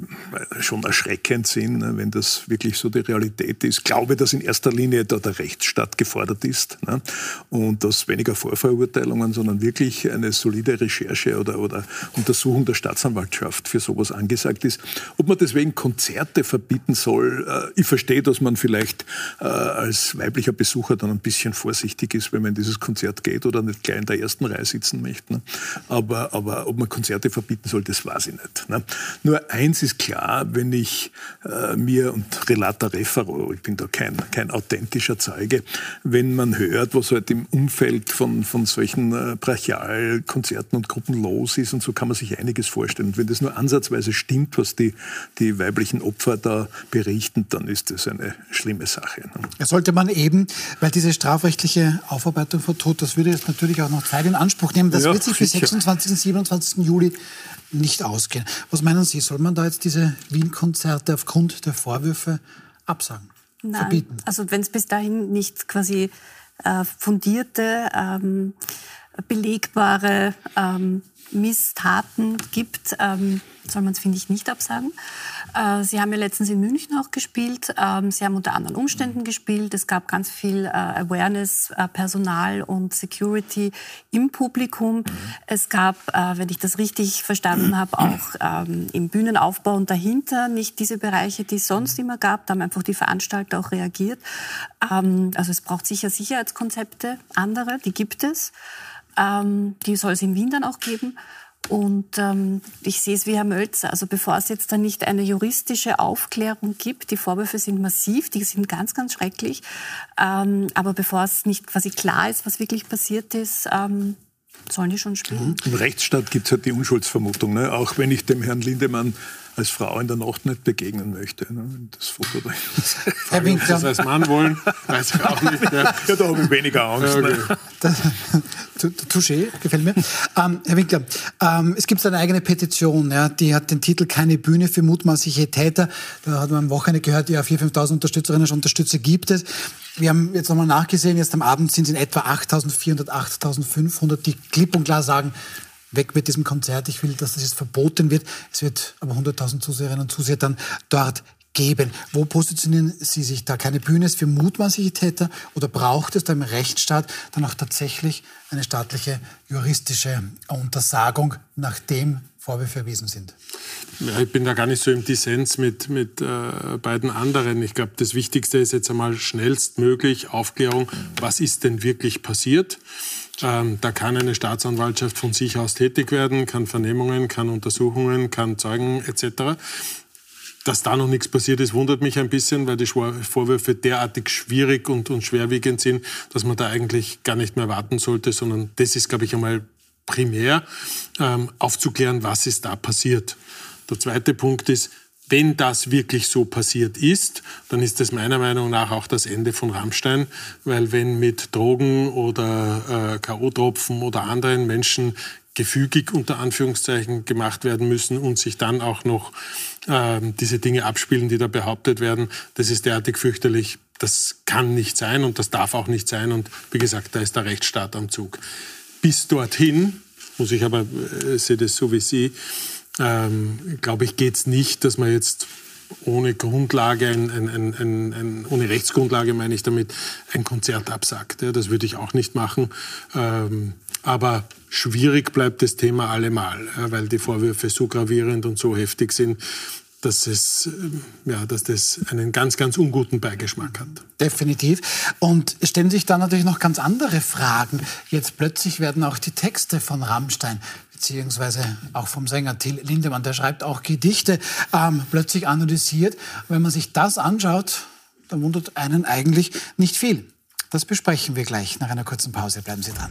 schon erschreckend sind, ne? wenn das wirklich so die Realität ist. Ich glaube, dass in erster Linie da der Rechtsstaat gefordert ist ne? und dass weniger Vorverurteilungen, sondern wirklich eine solide Recherche oder, oder Untersuchung der Staatsanwaltschaft für sowas angesagt ist. Ob man deswegen Konzerte verbieten soll, äh, ich verstehe, dass man vielleicht äh, als weiblicher Besucher dann ein bisschen vorsichtig ist, wenn man in dieses Konzert geht oder nicht gleich in der ersten Reihe sitzen möchte. Ne? Aber, aber ob man Konzerte verbieten soll, das weiß ich nicht. Ne? Nur eins ist klar, wenn ich äh, mir, und Relata Refero, ich bin da kein, kein authentischer Zeuge, wenn man hört, was halt im Umfeld von, von solchen äh, Brachialkonzerten und Gruppen los ist und so kann man sich einiges vorstellen. Und wenn das nur ansatzweise stimmt, was die, die weiblichen Opfer da berichten, dann ist das eine schlimme Sache. Sache. Ne? Sollte man eben, weil diese strafrechtliche Aufarbeitung von Tod, das würde jetzt natürlich auch noch Zeit in Anspruch nehmen. Das ja, wird sich für 26. und 27. Juli nicht ausgehen. Was meinen Sie, soll man da jetzt diese Wien-Konzerte aufgrund der Vorwürfe absagen? Nein, verbieten? also wenn es bis dahin nicht quasi äh, fundierte, ähm, belegbare ähm, Misstaten gibt, ähm, soll man es, finde ich, nicht absagen. Äh, Sie haben ja letztens in München auch gespielt. Ähm, Sie haben unter anderen Umständen gespielt. Es gab ganz viel äh, Awareness, äh, Personal und Security im Publikum. Mhm. Es gab, wenn ich das richtig verstanden habe, auch ähm, im Bühnenaufbau und dahinter nicht diese Bereiche, die es sonst immer gab. Da haben einfach die Veranstalter auch reagiert. Ähm, also es braucht sicher Sicherheitskonzepte, andere, die gibt es. Die soll es in Wien dann auch geben. Und ähm, ich sehe es wie Herr Mölzer. Also bevor es jetzt dann nicht eine juristische Aufklärung gibt, die Vorwürfe sind massiv, die sind ganz, ganz schrecklich. Ähm, aber bevor es nicht quasi klar ist, was wirklich passiert ist, ähm, sollen die schon spielen. Im Rechtsstaat gibt es halt die Unschuldsvermutung. Ne? Auch wenn ich dem Herrn Lindemann als Frau in der Nacht nicht begegnen möchte. Ne? Das Foto da Herr Winkler. Das als Mann wollen, weiß ich auch nicht. Ja, ja da habe ich weniger Angst. Ja, okay. Touché, gefällt mir. Ähm, Herr Winkler, ähm, es gibt eine eigene Petition, ja, die hat den Titel Keine Bühne für mutmaßliche Täter. Da hat man am Wochenende gehört, ja, 4.000, 5.000 Unterstützerinnen und Unterstützer gibt es. Wir haben jetzt nochmal nachgesehen, jetzt am Abend sind es in etwa 8.400, 8.500, die klipp und klar sagen, weg mit diesem Konzert, ich will, dass das jetzt verboten wird. Es wird aber 100.000 Zuseherinnen und Zuseher dann dort geben. Wo positionieren Sie sich da? Keine Bühne ist für mutmaßliche Täter oder braucht es da im Rechtsstaat dann auch tatsächlich eine staatliche juristische Untersagung, nachdem Vorwürfe erwiesen sind? Ja, ich bin da gar nicht so im Dissens mit, mit äh, beiden anderen. Ich glaube, das Wichtigste ist jetzt einmal schnellstmöglich Aufklärung, was ist denn wirklich passiert. Ähm, da kann eine Staatsanwaltschaft von sich aus tätig werden, kann Vernehmungen, kann Untersuchungen, kann Zeugen etc. Dass da noch nichts passiert ist, wundert mich ein bisschen, weil die Vorwürfe derartig schwierig und, und schwerwiegend sind, dass man da eigentlich gar nicht mehr warten sollte, sondern das ist, glaube ich, einmal primär ähm, aufzuklären, was ist da passiert. Der zweite Punkt ist, wenn das wirklich so passiert ist, dann ist das meiner Meinung nach auch das Ende von Rammstein, weil wenn mit Drogen oder äh, K.O.-Tropfen oder anderen Menschen gefügig unter Anführungszeichen gemacht werden müssen und sich dann auch noch äh, diese Dinge abspielen, die da behauptet werden, das ist derartig fürchterlich. Das kann nicht sein und das darf auch nicht sein. Und wie gesagt, da ist der Rechtsstaat am Zug. Bis dorthin, muss ich aber, äh, sehe das so wie Sie, ähm, glaube ich, geht es nicht, dass man jetzt ohne Grundlage, ein, ein, ein, ohne Rechtsgrundlage meine ich damit, ein Konzert absagt. Ja, das würde ich auch nicht machen. Ähm, aber schwierig bleibt das Thema allemal, weil die Vorwürfe so gravierend und so heftig sind, dass, es, äh, ja, dass das einen ganz, ganz unguten Beigeschmack hat. Definitiv. Und es stellen sich dann natürlich noch ganz andere Fragen. Jetzt plötzlich werden auch die Texte von Rammstein beziehungsweise auch vom Sänger Till Lindemann, der schreibt auch Gedichte, ähm, plötzlich analysiert. wenn man sich das anschaut, dann wundert einen eigentlich nicht viel. Das besprechen wir gleich nach einer kurzen Pause. Bleiben Sie dran.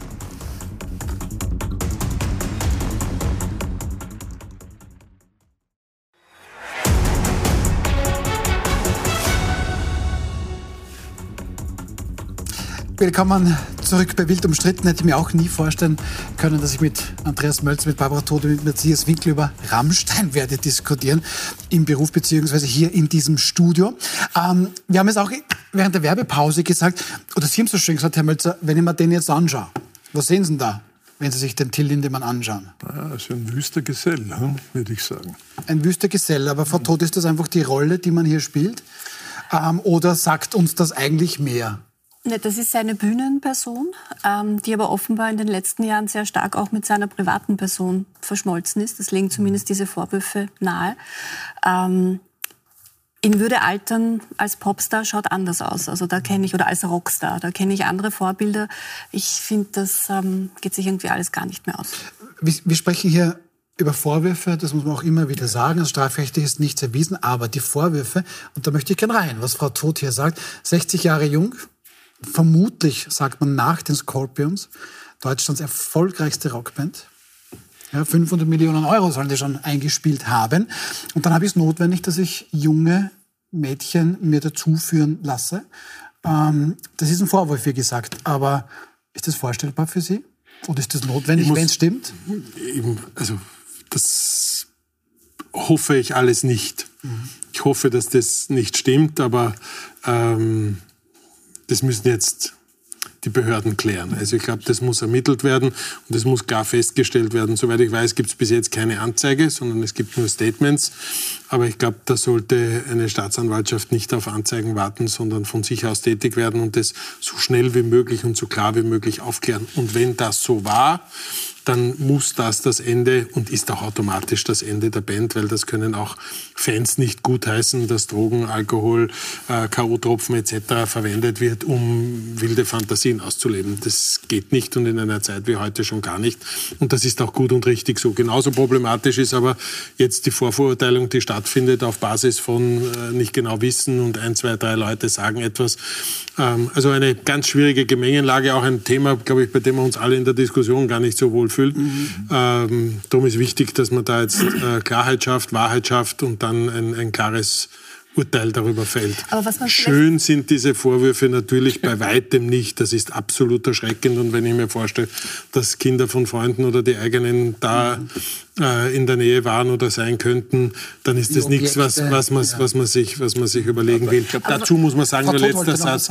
Willkommen zurück bei Wild umstritten. Hätte ich mir auch nie vorstellen können, dass ich mit Andreas Mölz, mit Barbara Tode, mit Matthias Winkel über Rammstein werde diskutieren im Beruf beziehungsweise hier in diesem Studio. Ähm, wir haben es auch während der Werbepause gesagt, oder Sie haben so schön gesagt, Herr Mölzer, wenn ich mir den jetzt anschaue, was sehen Sie denn da? wenn Sie sich den Till Lindemann anschauen? Ja, also ein wüster Gesell, würde ich sagen. Ein wüster Gesell, aber Frau Todt, ist das einfach die Rolle, die man hier spielt? Ähm, oder sagt uns das eigentlich mehr? Das ist seine Bühnenperson, ähm, die aber offenbar in den letzten Jahren sehr stark auch mit seiner privaten Person verschmolzen ist. Das legen zumindest diese Vorwürfe nahe. Ähm, in Würde altern als Popstar schaut anders aus. Also da kenne ich, oder als Rockstar, da kenne ich andere Vorbilder. Ich finde, das ähm, geht sich irgendwie alles gar nicht mehr aus. Wir, wir sprechen hier über Vorwürfe, das muss man auch immer wieder sagen, also strafrechtlich ist nichts erwiesen, aber die Vorwürfe, und da möchte ich gerne rein, was Frau Todt hier sagt, 60 Jahre jung, vermutlich, sagt man, nach den Scorpions, Deutschlands erfolgreichste Rockband. Ja, 500 Millionen Euro sollen die schon eingespielt haben. Und dann habe ich es notwendig, dass ich junge Mädchen mir dazuführen lasse. Ähm, das ist ein Vorwurf, wie gesagt. Aber ist das vorstellbar für Sie? Oder ist das notwendig, wenn es stimmt? Eben, also das hoffe ich alles nicht. Mhm. Ich hoffe, dass das nicht stimmt, aber ähm, das müssen jetzt die Behörden klären. Also ich glaube, das muss ermittelt werden und es muss klar festgestellt werden. Soweit ich weiß, gibt es bis jetzt keine Anzeige, sondern es gibt nur Statements. Aber ich glaube, da sollte eine Staatsanwaltschaft nicht auf Anzeigen warten, sondern von sich aus tätig werden und das so schnell wie möglich und so klar wie möglich aufklären. Und wenn das so war, dann muss das das Ende und ist auch automatisch das Ende der Band, weil das können auch Fans nicht gutheißen, dass Drogen, Alkohol, äh, K.O.-Tropfen etc. verwendet wird, um wilde Fantasien auszuleben. Das geht nicht und in einer Zeit wie heute schon gar nicht. Und das ist auch gut und richtig so. Genauso problematisch ist aber jetzt die Vorverurteilung, die stattfindet auf Basis von äh, nicht genau wissen und ein, zwei, drei Leute sagen etwas. Ähm, also eine ganz schwierige Gemengenlage, auch ein Thema, glaube ich, bei dem wir uns alle in der Diskussion gar nicht so wohl fühlen. Mhm. Ähm, darum ist wichtig, dass man da jetzt äh, Klarheit schafft, Wahrheit schafft und dann ein, ein klares Urteil darüber fällt. Schön sind diese Vorwürfe natürlich bei weitem nicht. Das ist absolut erschreckend. Und wenn ich mir vorstelle, dass Kinder von Freunden oder die eigenen da äh, in der Nähe waren oder sein könnten, dann ist das nichts, was, was, man, was, man sich, was man sich überlegen will. Dazu muss man sagen, der letzte Satz.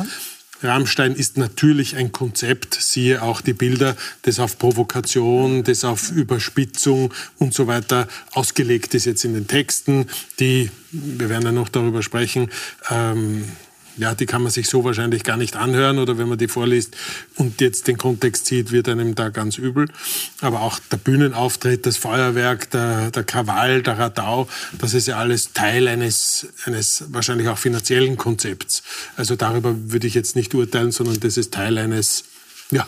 Rammstein ist natürlich ein Konzept, siehe auch die Bilder, das auf Provokation, das auf Überspitzung und so weiter ausgelegt ist jetzt in den Texten, die, wir werden ja noch darüber sprechen, ähm, ja, die kann man sich so wahrscheinlich gar nicht anhören oder wenn man die vorliest und jetzt den Kontext sieht, wird einem da ganz übel. Aber auch der Bühnenauftritt, das Feuerwerk, der, der Krawall, der Radau, das ist ja alles Teil eines, eines wahrscheinlich auch finanziellen Konzepts. Also darüber würde ich jetzt nicht urteilen, sondern das ist Teil eines ja,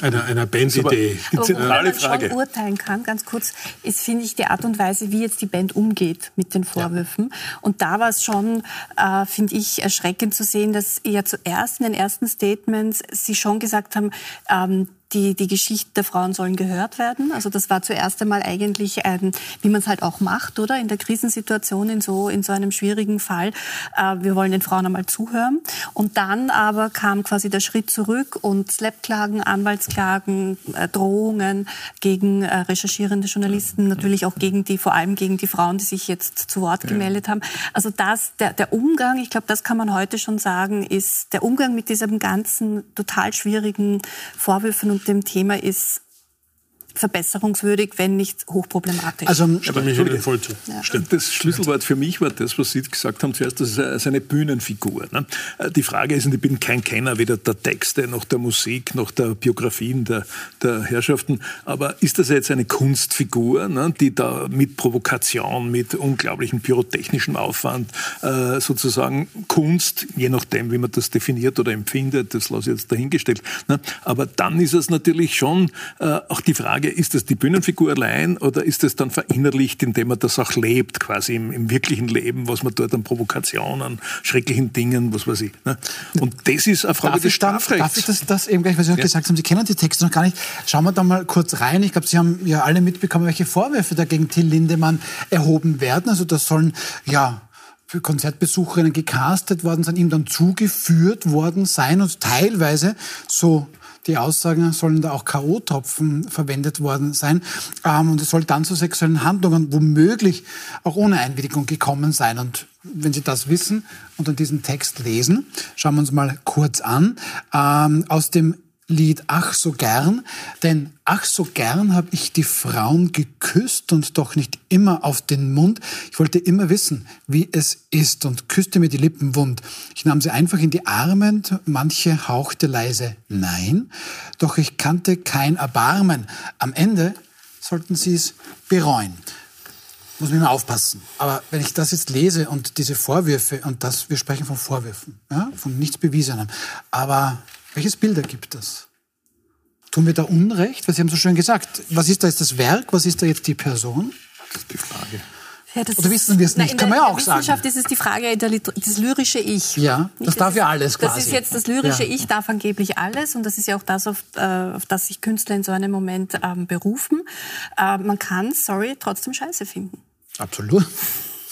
einer, einer Bandidee. Zentrale Frage. schon urteilen kann, ganz kurz, ist, finde ich, die Art und Weise, wie jetzt die Band umgeht mit den Vorwürfen. Ja. Und da war es schon, äh, finde ich, erschreckend zu sehen, dass ja zuerst in den ersten Statements sie schon gesagt haben, ähm, die, die Geschichten der Frauen sollen gehört werden. Also das war zuerst einmal eigentlich, ein, wie man es halt auch macht, oder? In der Krisensituation, in so, in so einem schwierigen Fall. Äh, wir wollen den Frauen einmal zuhören. Und dann aber kam quasi der Schritt zurück und Slap-Klagen, Anwaltsklagen, äh, Drohungen gegen äh, recherchierende Journalisten, natürlich auch gegen die, vor allem gegen die Frauen, die sich jetzt zu Wort gemeldet haben. Also das, der, der Umgang, ich glaube, das kann man heute schon sagen, ist der Umgang mit diesem ganzen total schwierigen Vorwürfen und dem Thema ist verbesserungswürdig, wenn nicht hochproblematisch. Also, aber mich voll zu. Ja. Das Schlüsselwort für mich war das, was Sie gesagt haben zuerst, das ist eine Bühnenfigur. Ne? Die Frage ist, und ich bin kein Kenner weder der Texte noch der Musik noch der Biografien der, der Herrschaften, aber ist das jetzt eine Kunstfigur, ne, die da mit Provokation, mit unglaublichem pyrotechnischem Aufwand äh, sozusagen Kunst, je nachdem, wie man das definiert oder empfindet, das lasse ich jetzt dahingestellt. Ne? Aber dann ist es natürlich schon äh, auch die Frage, ist das die Bühnenfigur allein oder ist das dann verinnerlicht, indem man das auch lebt, quasi im, im wirklichen Leben, was man dort an Provokationen, schrecklichen Dingen, was weiß ich. Ne? Und das ist eine Frage darf des Strafrechts. Darf ich das, das eben gleich, was Sie auch ja. gesagt haben, Sie kennen die Texte noch gar nicht. Schauen wir da mal kurz rein. Ich glaube, Sie haben ja alle mitbekommen, welche Vorwürfe da gegen Till Lindemann erhoben werden. Also das sollen, ja, für Konzertbesucherinnen gecastet worden sein, ihm dann zugeführt worden sein und teilweise, so die Aussagen, sollen da auch K.O.-Tropfen verwendet worden sein. Ähm, und es soll dann zu sexuellen Handlungen womöglich auch ohne Einwilligung gekommen sein. Und wenn Sie das wissen und dann diesen Text lesen, schauen wir uns mal kurz an. Ähm, aus dem Lied Ach so gern, denn ach so gern habe ich die Frauen geküsst und doch nicht immer auf den Mund. Ich wollte immer wissen, wie es ist und küsste mir die Lippen wund. Ich nahm sie einfach in die Arme und manche hauchte leise Nein, doch ich kannte kein Erbarmen. Am Ende sollten sie es bereuen. Muss man immer aufpassen. Aber wenn ich das jetzt lese und diese Vorwürfe, und das, wir sprechen von Vorwürfen, ja, von nichts Bewiesenem, aber welches Bild ergibt das? Tun wir da Unrecht? Weil Sie haben so schön gesagt, was ist da jetzt das Werk, was ist da jetzt die Person? Das ist die Frage. Ja, Oder wissen wir es nicht? Kann man ja auch sagen. In der Wissenschaft ist es die Frage, das lyrische Ich. Ja, das darf ja alles quasi. Das ist jetzt das lyrische ja. Ich, darf angeblich alles. Und das ist ja auch das, auf, äh, auf das sich Künstler in so einem Moment ähm, berufen. Äh, man kann, sorry, trotzdem Scheiße finden. Absolut.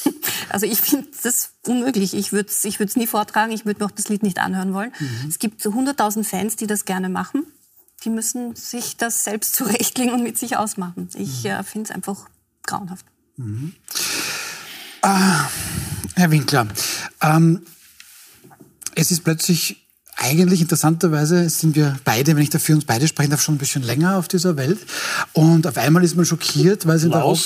Also ich finde das unmöglich. Ich würde es ich nie vortragen, ich würde mir auch das Lied nicht anhören wollen. Mhm. Es gibt so 100.000 Fans, die das gerne machen. Die müssen sich das selbst zurechtlegen und mit sich ausmachen. Ich mhm. äh, finde es einfach grauenhaft. Mhm. Ah, Herr Winkler, ähm, es ist plötzlich eigentlich interessanterweise sind wir beide, wenn ich dafür uns beide sprechen darf, schon ein bisschen länger auf dieser Welt. Und auf einmal ist man schockiert, weil es in der Rock...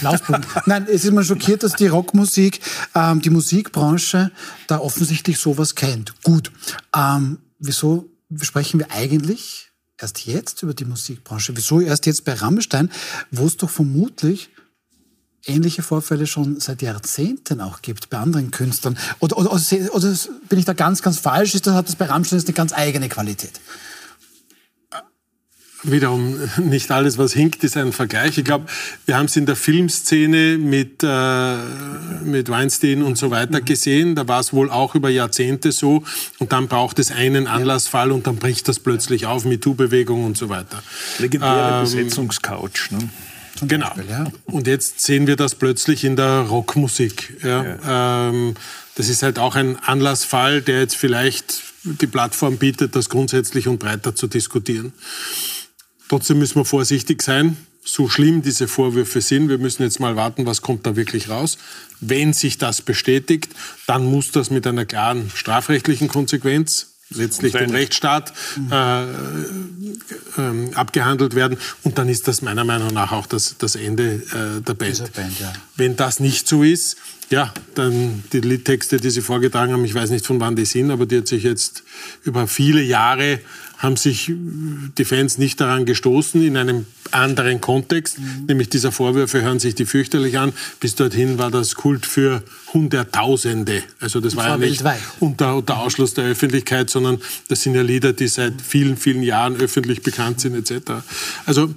Lausbuben. Nein, es ist man schockiert, dass die Rockmusik, ähm, die Musikbranche da offensichtlich sowas kennt. Gut. Ähm, wieso sprechen wir eigentlich erst jetzt über die Musikbranche? Wieso erst jetzt bei Rammstein, wo es doch vermutlich ähnliche Vorfälle schon seit Jahrzehnten auch gibt bei anderen Künstlern? Oder, oder, oder, oder bin ich da ganz, ganz falsch? Ist das, hat das bei Rammstein eine ganz eigene Qualität? Wiederum, nicht alles, was hinkt, ist ein Vergleich. Ich glaube, wir haben es in der Filmszene mit, äh, mit Weinstein und so weiter gesehen. Da war es wohl auch über Jahrzehnte so. Und dann braucht es einen Anlassfall und dann bricht das plötzlich auf, MeToo-Bewegung und so weiter. Legendäre ähm, Besetzungscouch. Ne? Genau. Beispiel, ja. Und jetzt sehen wir das plötzlich in der Rockmusik. Ja. ja. Ähm, das ist halt auch ein Anlassfall, der jetzt vielleicht die Plattform bietet, das grundsätzlich und breiter zu diskutieren. Trotzdem müssen wir vorsichtig sein, so schlimm diese Vorwürfe sind. Wir müssen jetzt mal warten, was kommt da wirklich raus. Wenn sich das bestätigt, dann muss das mit einer klaren strafrechtlichen Konsequenz letztlich dem Rechtsstaat äh, äh, abgehandelt werden. Und dann ist das meiner Meinung nach auch das, das Ende äh, der Band. Band ja. Wenn das nicht so ist, ja, dann die Liedtexte, die Sie vorgetragen haben, ich weiß nicht von wann die sind, aber die hat sich jetzt über viele Jahre haben sich die Fans nicht daran gestoßen in einem anderen Kontext, mhm. nämlich dieser Vorwürfe hören sich die fürchterlich an. Bis dorthin war das Kult für Hunderttausende. Also das war ja nicht unter, unter Ausschluss der Öffentlichkeit, sondern das sind ja Lieder, die seit vielen, vielen Jahren öffentlich bekannt sind etc. Also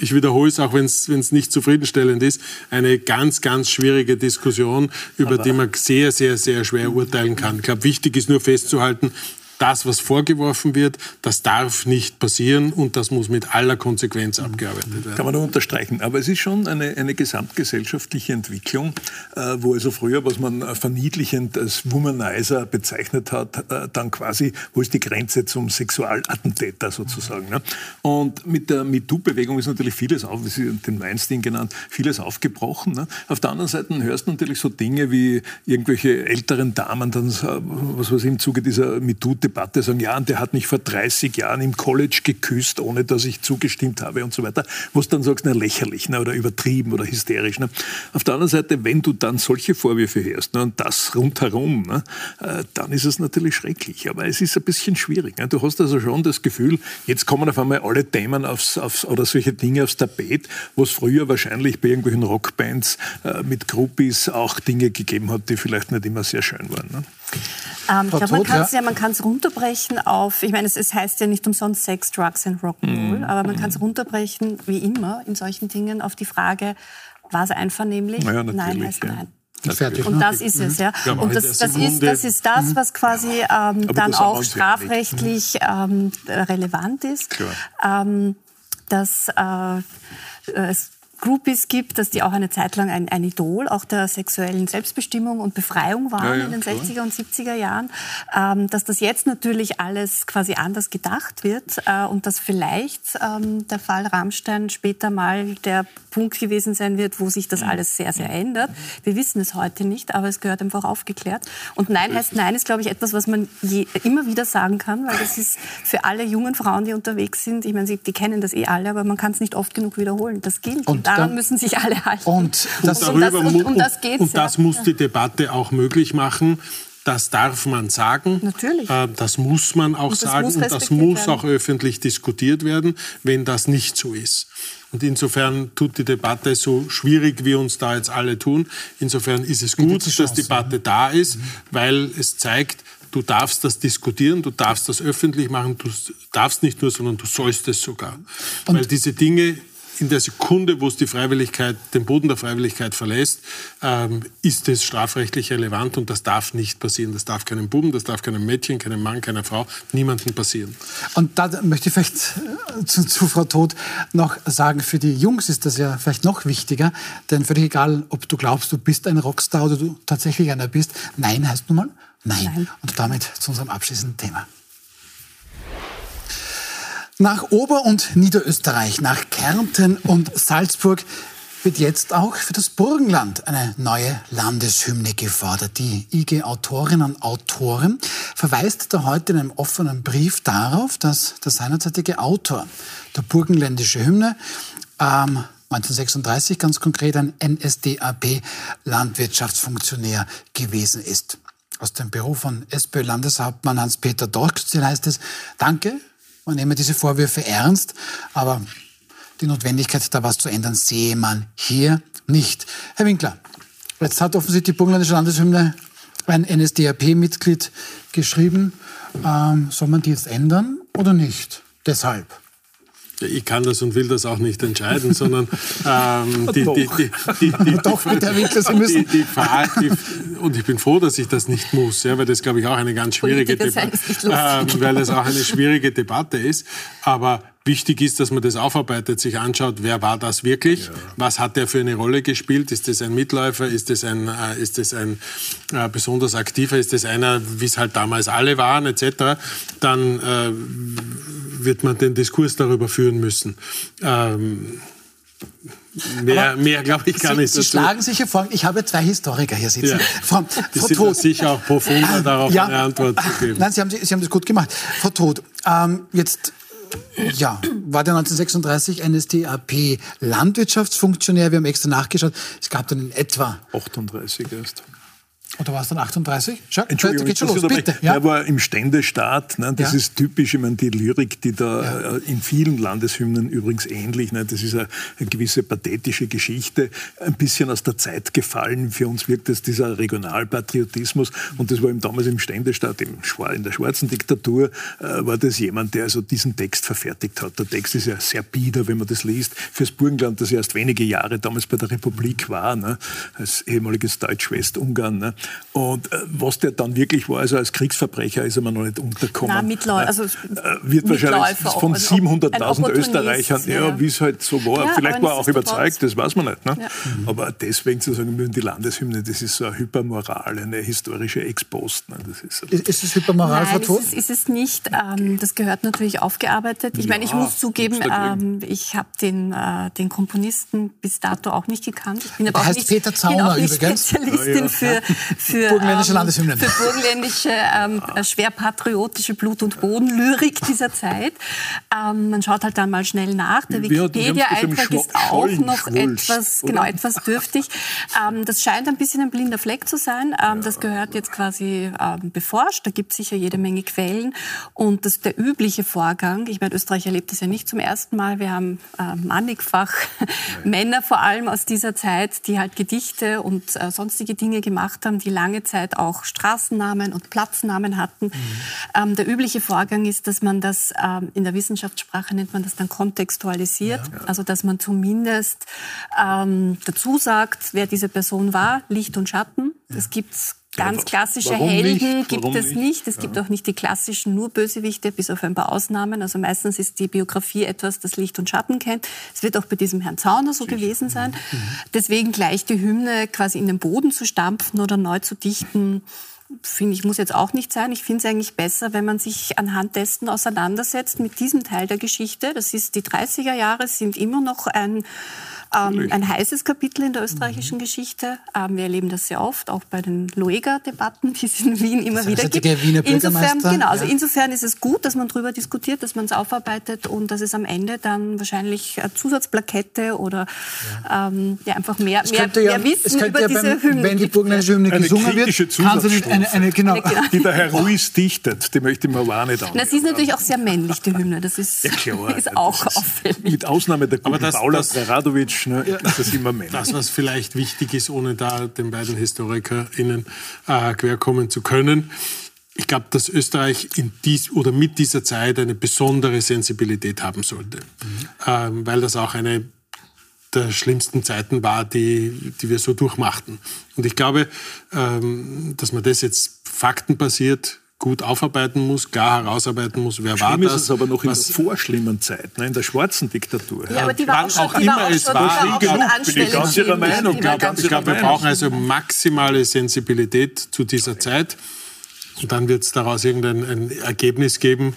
ich wiederhole es, auch wenn es nicht zufriedenstellend ist, eine ganz, ganz schwierige Diskussion, über Aber die man sehr, sehr, sehr schwer urteilen kann. Ich glaube, wichtig ist nur festzuhalten, das, was vorgeworfen wird, das darf nicht passieren und das muss mit aller Konsequenz abgearbeitet werden. Kann man nur unterstreichen. Aber es ist schon eine, eine gesamtgesellschaftliche Entwicklung, äh, wo also früher, was man verniedlichend als Womanizer bezeichnet hat, äh, dann quasi, wo ist die Grenze zum Sexualattentäter sozusagen. Ne? Und mit der MeToo-Bewegung ist natürlich vieles auf, wie Sie den Weinstein genannt, vieles aufgebrochen. Ne? Auf der anderen Seite hörst du natürlich so Dinge wie irgendwelche älteren Damen dann, was weiß ich, im Zuge dieser MeToo Debatte sagen, ja, und der hat mich vor 30 Jahren im College geküsst, ohne dass ich zugestimmt habe und so weiter, wo du dann sagst, na lächerlich ne, oder übertrieben oder hysterisch. Ne. Auf der anderen Seite, wenn du dann solche Vorwürfe hörst ne, und das rundherum, ne, äh, dann ist es natürlich schrecklich. Aber es ist ein bisschen schwierig. Ne. Du hast also schon das Gefühl, jetzt kommen auf einmal alle Themen aufs, aufs, oder solche Dinge aufs Tapet, wo es früher wahrscheinlich bei irgendwelchen Rockbands äh, mit Groupies auch Dinge gegeben hat, die vielleicht nicht immer sehr schön waren. Ne? Ähm, ich glaube, man kann es ja, man runterbrechen auf, ich meine, es, es, heißt ja nicht umsonst Sex, Drugs and Rock'n'Roll, mm. aber man kann es runterbrechen, wie immer, in solchen Dingen auf die Frage, war es einvernehmlich? Ja, nein heißt ja. nein. Fertig, und das ist es, ja. ja und das, das, ist, das ist das, was quasi ähm, dann auch strafrechtlich ähm, relevant ist. Ähm, dass äh, es Groupies gibt, dass die auch eine Zeit lang ein, ein Idol auch der sexuellen Selbstbestimmung und Befreiung waren ja, ja, in den klar. 60er und 70er Jahren, ähm, dass das jetzt natürlich alles quasi anders gedacht wird äh, und dass vielleicht ähm, der Fall Rammstein später mal der Punkt gewesen sein wird, wo sich das mhm. alles sehr, sehr ändert. Wir wissen es heute nicht, aber es gehört einfach aufgeklärt. Und Nein heißt Nein ist, glaube ich, etwas, was man je, immer wieder sagen kann, weil das ist für alle jungen Frauen, die unterwegs sind, ich meine, sie, die kennen das eh alle, aber man kann es nicht oft genug wiederholen. Das gilt. Und daran müssen sich alle halten. Und das, und, darüber, und, um das geht's. Und das muss die Debatte auch möglich machen. Das darf man sagen. Natürlich. Äh, das muss man auch sagen. und das muss werden. auch öffentlich diskutiert werden, wenn das nicht so ist. Und insofern tut die Debatte so schwierig, wie uns da jetzt alle tun. Insofern ist es gut, dass die Debatte da ist, weil es zeigt, du darfst das diskutieren, du darfst das öffentlich machen, du darfst nicht nur, sondern du sollst es sogar. Und weil diese Dinge in der Sekunde, wo es die Freiwilligkeit, den Boden der Freiwilligkeit verlässt, ähm, ist es strafrechtlich relevant und das darf nicht passieren. Das darf keinem Buben, das darf keinem Mädchen, keinem Mann, keiner Frau, niemandem passieren. Und da möchte ich vielleicht äh, zu, zu Frau Todt noch sagen, für die Jungs ist das ja vielleicht noch wichtiger, denn völlig egal, ob du glaubst, du bist ein Rockstar oder du tatsächlich einer bist, Nein heißt nun mal Nein. Nein. Und damit zu unserem abschließenden Thema. Nach Ober- und Niederösterreich, nach Kärnten und Salzburg wird jetzt auch für das Burgenland eine neue Landeshymne gefordert. Die IG Autorinnen und Autoren verweist da heute in einem offenen Brief darauf, dass der seinerzeitige Autor der burgenländische Hymne ähm, 1936 ganz konkret ein NSDAP-Landwirtschaftsfunktionär gewesen ist. Aus dem Büro von SPÖ-Landeshauptmann Hans-Peter Dorfstil heißt es, danke man nehme diese Vorwürfe ernst, aber die Notwendigkeit, da was zu ändern, sehe man hier nicht. Herr Winkler, jetzt hat offensichtlich die burgenländische Landeshymne ein NSDAP-Mitglied geschrieben. Ähm, soll man die jetzt ändern oder nicht? Deshalb. Ich kann das und will das auch nicht entscheiden, sondern ähm, die, die, die, die, Doch, Herr Winkler, Sie müssen. Die, die, und ich bin froh, dass ich das nicht muss, ja, weil das, glaube ich, auch eine ganz schwierige Debatte, äh, weil das auch eine schwierige Debatte ist. Aber Wichtig ist, dass man das aufarbeitet, sich anschaut, wer war das wirklich, ja. was hat der für eine Rolle gespielt, ist das ein Mitläufer, ist das ein, äh, ist das ein äh, besonders aktiver, ist das einer, wie es halt damals alle waren, etc., dann äh, wird man den Diskurs darüber führen müssen. Ähm, Mehr, mehr glaube ich gar Sie, nicht. Sie dazu. schlagen sich hier vor. Ich habe zwei Historiker hier sitzen. Ja. Frau, Die Frau sind Tod. sicher auch profunder darauf ja. eine Antwort zu geben. Nein, Sie haben, Sie haben das gut gemacht. Frau Tod, ähm, jetzt ja, war der 1936 NSDAP Landwirtschaftsfunktionär. Wir haben extra nachgeschaut. Es gab dann in etwa 38 erst. Oder war es dann 38? Schau, Entschuldigung, geht schon los, bitte. Ja. Er war im Ständestaat. Ne? Das ja. ist typisch, ich meine, die Lyrik, die da ja. Äh, in vielen Landeshymnen übrigens ähnlich, ne? das ist eine, eine, gewisse pathetische Geschichte, ein bisschen aus der Zeit gefallen. Für uns wirkt es dieser Regionalpatriotismus. Und das war ihm damals im Ständestaat, im, in der schwarzen Diktatur, äh, war das jemand, der also diesen Text verfertigt hat. Der Text ist ja sehr bieder, wenn man das liest. Fürs Burgenland, das erst wenige Jahre damals bei der Republik war, ne? als ehemaliges Deutsch-Westungarn. Ne? Und äh, was der dann wirklich war, also als Kriegsverbrecher ist er mir noch nicht untergekommen. Nein, Mitläu also äh, wird wahrscheinlich von 700.000 also Österreichern, ja, ja. wie es halt so war. Ja, Vielleicht war er auch überzeugt, das weiß man nicht. Ne? Ja. Aber deswegen zu sagen, wir die Landeshymne, das ist so eine Hypermoral, eine historische Ex-Post. Ne? Das ist, ist, ist es Hypermoral, Nein, Frau ist, ist es nicht. Ähm, das gehört natürlich aufgearbeitet. Ich meine, ich muss zugeben, ähm, ich habe den, äh, den Komponisten bis dato auch nicht gekannt. Ich bin aber auch heißt nicht, Peter Zauner bin auch nicht Spezialistin für für, burgenländische, ähm, für burgenländische ähm, schwer patriotische Blut- und Bodenlyrik dieser Zeit. Ähm, man schaut halt dann mal schnell nach. Der Wikipedia-Eintrag ist auch noch etwas, genau, etwas dürftig. Ähm, das scheint ein bisschen ein blinder Fleck zu sein. Ähm, das gehört jetzt quasi ähm, beforscht. Da gibt es sicher jede Menge Quellen. Und das der übliche Vorgang. Ich meine, Österreich erlebt das ja nicht zum ersten Mal. Wir haben äh, mannigfach Männer vor allem aus dieser Zeit, die halt Gedichte und äh, sonstige Dinge gemacht haben, die lange Zeit auch Straßennamen und Platznamen hatten. Mhm. Ähm, der übliche Vorgang ist, dass man das ähm, in der Wissenschaftssprache nennt man das dann kontextualisiert. Ja. Also dass man zumindest ähm, dazu sagt, wer diese Person war, Licht und Schatten. Ja. Das gibt's Ganz klassische Warum Helden nicht? gibt es nicht. Es ja. gibt auch nicht die klassischen nur Bösewichte, bis auf ein paar Ausnahmen. Also meistens ist die Biografie etwas, das Licht und Schatten kennt. Es wird auch bei diesem Herrn Zauner so Sicher. gewesen sein. Mhm. Deswegen gleich die Hymne quasi in den Boden zu stampfen oder neu zu dichten, finde ich, muss jetzt auch nicht sein. Ich finde es eigentlich besser, wenn man sich anhand dessen auseinandersetzt mit diesem Teil der Geschichte. Das ist die 30er Jahre, sind immer noch ein ähm, ein heißes Kapitel in der österreichischen mhm. Geschichte. Ähm, wir erleben das sehr oft, auch bei den Loega-Debatten, die es in Wien immer das wieder gibt. Wiener insofern, genau, also ja. insofern ist es gut, dass man darüber diskutiert, dass man es aufarbeitet und dass es am Ende dann wahrscheinlich eine Zusatzplakette oder ja. Ähm, ja einfach mehr, mehr, ja, mehr Wissen über ja diese beim, Hymne Wenn die burgenländische Hymne gesungen wird, kann sie nicht eine, eine, genau. eine, die der Herr Ruiz dichtet, die möchte ich mir auch nicht an. Sie ist natürlich auch sehr männlich, die Hymne. Das ist, klar, ist auch auffällig. Mit Ausnahme der guten Paula Radovic ne, ja. das immer Männer. Das, was vielleicht wichtig ist, ohne da den beiden HistorikerInnen äh, querkommen zu können, ich glaube, dass Österreich in dies oder mit dieser Zeit eine besondere Sensibilität haben sollte, mhm. ähm, weil das auch eine der schlimmsten Zeiten war, die, die wir so durchmachten. Und ich glaube, ähm, dass man das jetzt faktenbasiert gut aufarbeiten muss, klar herausarbeiten muss, wer Schlimm war das. ist es aber noch in der vorschlimmen Zeit, ne, in der schwarzen Diktatur. Ja, aber die war auch, schon, auch die immer war es war. Bin ich ganz Ihrer Meinung. Ich glaube, glaub, wir brauchen also maximale Sensibilität zu dieser Zeit. Und dann wird es daraus irgendein Ergebnis geben.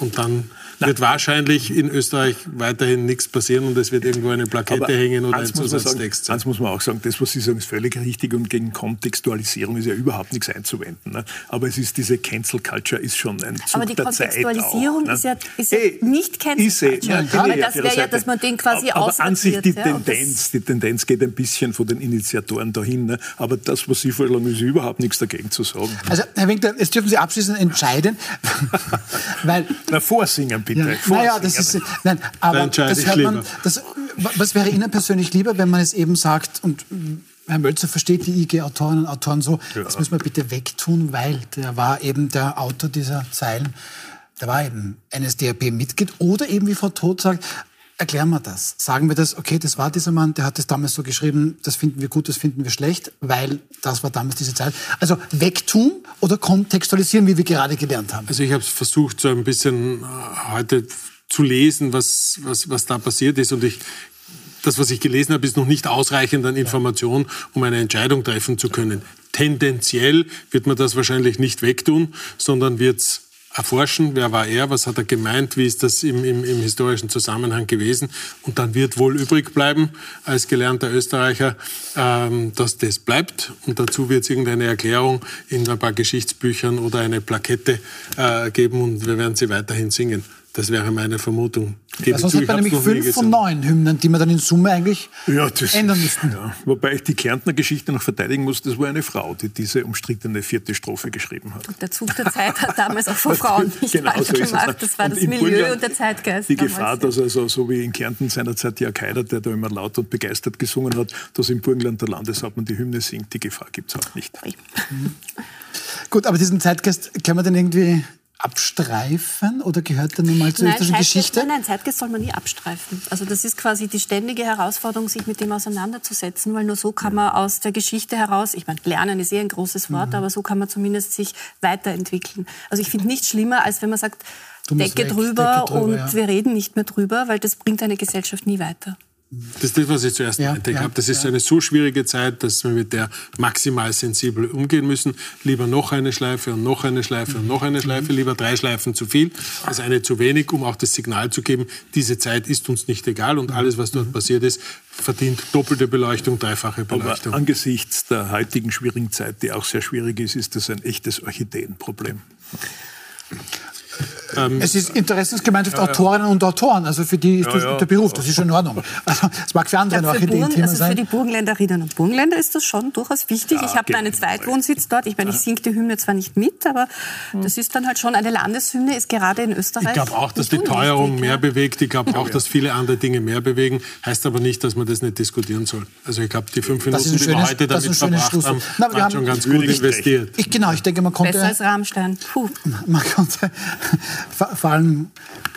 Und dann wird wahrscheinlich in Österreich weiterhin nichts passieren und es wird irgendwo eine Plakette Aber hängen oder ein Zusatztext. Sagen, eins muss man auch sagen, das, was Sie sagen, ist völlig richtig und gegen Kontextualisierung ist ja überhaupt nichts einzuwenden. Ne? Aber es ist diese Cancel Culture ist schon ein Zug Aber die Kontextualisierung auch, ne? ist ja, ist ja hey, nicht Cancel ist Culture. Ja, Weil das wäre ja, dass man den quasi Aber, aber an sich die ja, Tendenz, die Tendenz geht ein bisschen von den Initiatoren dahin. Ne? Aber das, was Sie vorschlagen, ist überhaupt nichts dagegen zu sagen. Also, Herr Winkler, jetzt dürfen Sie abschließend entscheiden, weil... Na, vorsingen bitte. Ja, naja, das ist, nein, aber das hört man, das, was wäre Ihnen persönlich lieber, wenn man es eben sagt und Herr Mölzer versteht die IG-Autorinnen und Autoren so, ja. das müssen wir bitte wegtun, weil der war eben der Autor dieser Zeilen, der war eben NSDAP-Mitglied oder eben, wie Frau Todt sagt, erklären wir das. Sagen wir das, okay, das war dieser Mann, der hat das damals so geschrieben, das finden wir gut, das finden wir schlecht, weil das war damals diese Zeit. Also wegtun oder kontextualisieren, wie wir gerade gelernt haben. Also ich habe versucht, so ein bisschen äh, heute zu lesen, was, was, was da passiert ist. Und ich, das, was ich gelesen habe, ist noch nicht ausreichend an Information, um eine Entscheidung treffen zu können. Tendenziell wird man das wahrscheinlich nicht wegtun, sondern wird es erforschen, wer war er, was hat er gemeint, wie ist das im, im, im, historischen Zusammenhang gewesen. Und dann wird wohl übrig bleiben, als gelernter Österreicher, ähm, dass das bleibt. Und dazu wird es irgendeine Erklärung in ein paar Geschichtsbüchern oder eine Plakette äh, geben und wir werden sie weiterhin singen. Das wäre meine Vermutung. Gebe sonst hat man nämlich fünf von neun Hymnen, die man dann in Summe eigentlich ja, das, ändern müssten. Ja. Wobei ich die Kärntner Geschichte noch verteidigen muss, das war eine Frau, die diese umstrittene vierte Strophe geschrieben hat. Und der Zug der Zeit hat damals auch von Frauen nicht genau so gemacht. Das war und das Milieu Burgenland und der Zeitgeist. Die damals. Gefahr, dass also so wie in Kärnten seinerzeit Jörg Haider, der da immer laut und begeistert gesungen hat, dass im Burgenland der Landeshauptmann die Hymne singt, die Gefahr gibt es auch nicht. Gut, aber diesen Zeitgeist kann man dann irgendwie abstreifen oder gehört der nun mal zur österreichischen Geschichte? Nein, nein, Zeitgeist soll man nie abstreifen. Also das ist quasi die ständige Herausforderung, sich mit dem auseinanderzusetzen, weil nur so kann man aus der Geschichte heraus, ich meine, lernen ist eh ein großes Wort, mhm. aber so kann man zumindest sich weiterentwickeln. Also ich finde nichts schlimmer, als wenn man sagt, Decke drüber, Decke drüber, und ja. wir reden nicht mehr drüber, weil das bringt eine Gesellschaft nie weiter. Das ist das, was ich zuerst Ja, meinte. Ja, glaube, das ist ja. eine so schwierige Zeit, dass wir mit der maximal sensibel umgehen müssen. Lieber noch eine Schleife und noch eine Schleife und noch eine Schleife. Lieber drei Schleifen zu viel als eine zu wenig, um auch das Signal zu geben, diese Zeit ist uns nicht egal und alles, was dort passiert ist, verdient doppelte Beleuchtung, dreifache Aber Beleuchtung. angesichts der heutigen schwierigen Zeit, die auch sehr schwierig ist, ist das ein echtes Orchideenproblem. Es ist Interessensgemeinschaft Autorinnen und Autoren, also für die ist das ja. der Beruf, das ist schon in Ordnung. Also, es mag für andere Ja, für, Burgen, Orchideenthema also für die sein. Burgenländerinnen und Burgenländer ist das schon durchaus wichtig. Ja, ich habe da einen genau. Zweitwohnsitz dort. Ich meine, ich singe die Hymne zwar nicht mit, aber das ist dann halt schon eine Landeshymne, ist gerade in Österreich. Ich glaube auch, dass die Teuerung mehr ja. bewegt. Ich glaube auch, dass viele andere Dinge mehr bewegen. Heißt aber nicht, dass man das nicht diskutieren soll. Also ich glaube, die fünf Minuten, ein die wir schönes- heute das ist damit ein schönes verbracht haben, Schlusswort. Na, waren haben- schon ganz gut investiert. Ich, genau, ich denke, man konnte, Besser als Rammstein. Puh. man konnte vor, allem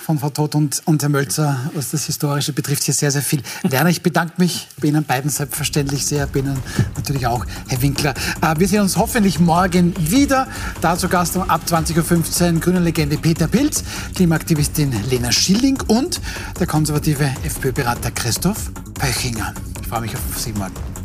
von Frau Todt und, und Herr Mölzer, was das Historische betrifft, hier sehr, sehr viel lernen. Ich bedanke mich bei Ihnen beiden selbstverständlich sehr, bei Ihnen natürlich auch, Herr Winkler. Äh, wir sehen uns hoffentlich morgen wieder. Dazu Gast ab 20.15 Uhr grüne Legende Peter Pilz, Klimaaktivistin Lena Schilling und der konservative FPÖ-Berater Christoph Pöchinger. Ich freue mich auf Sie morgen.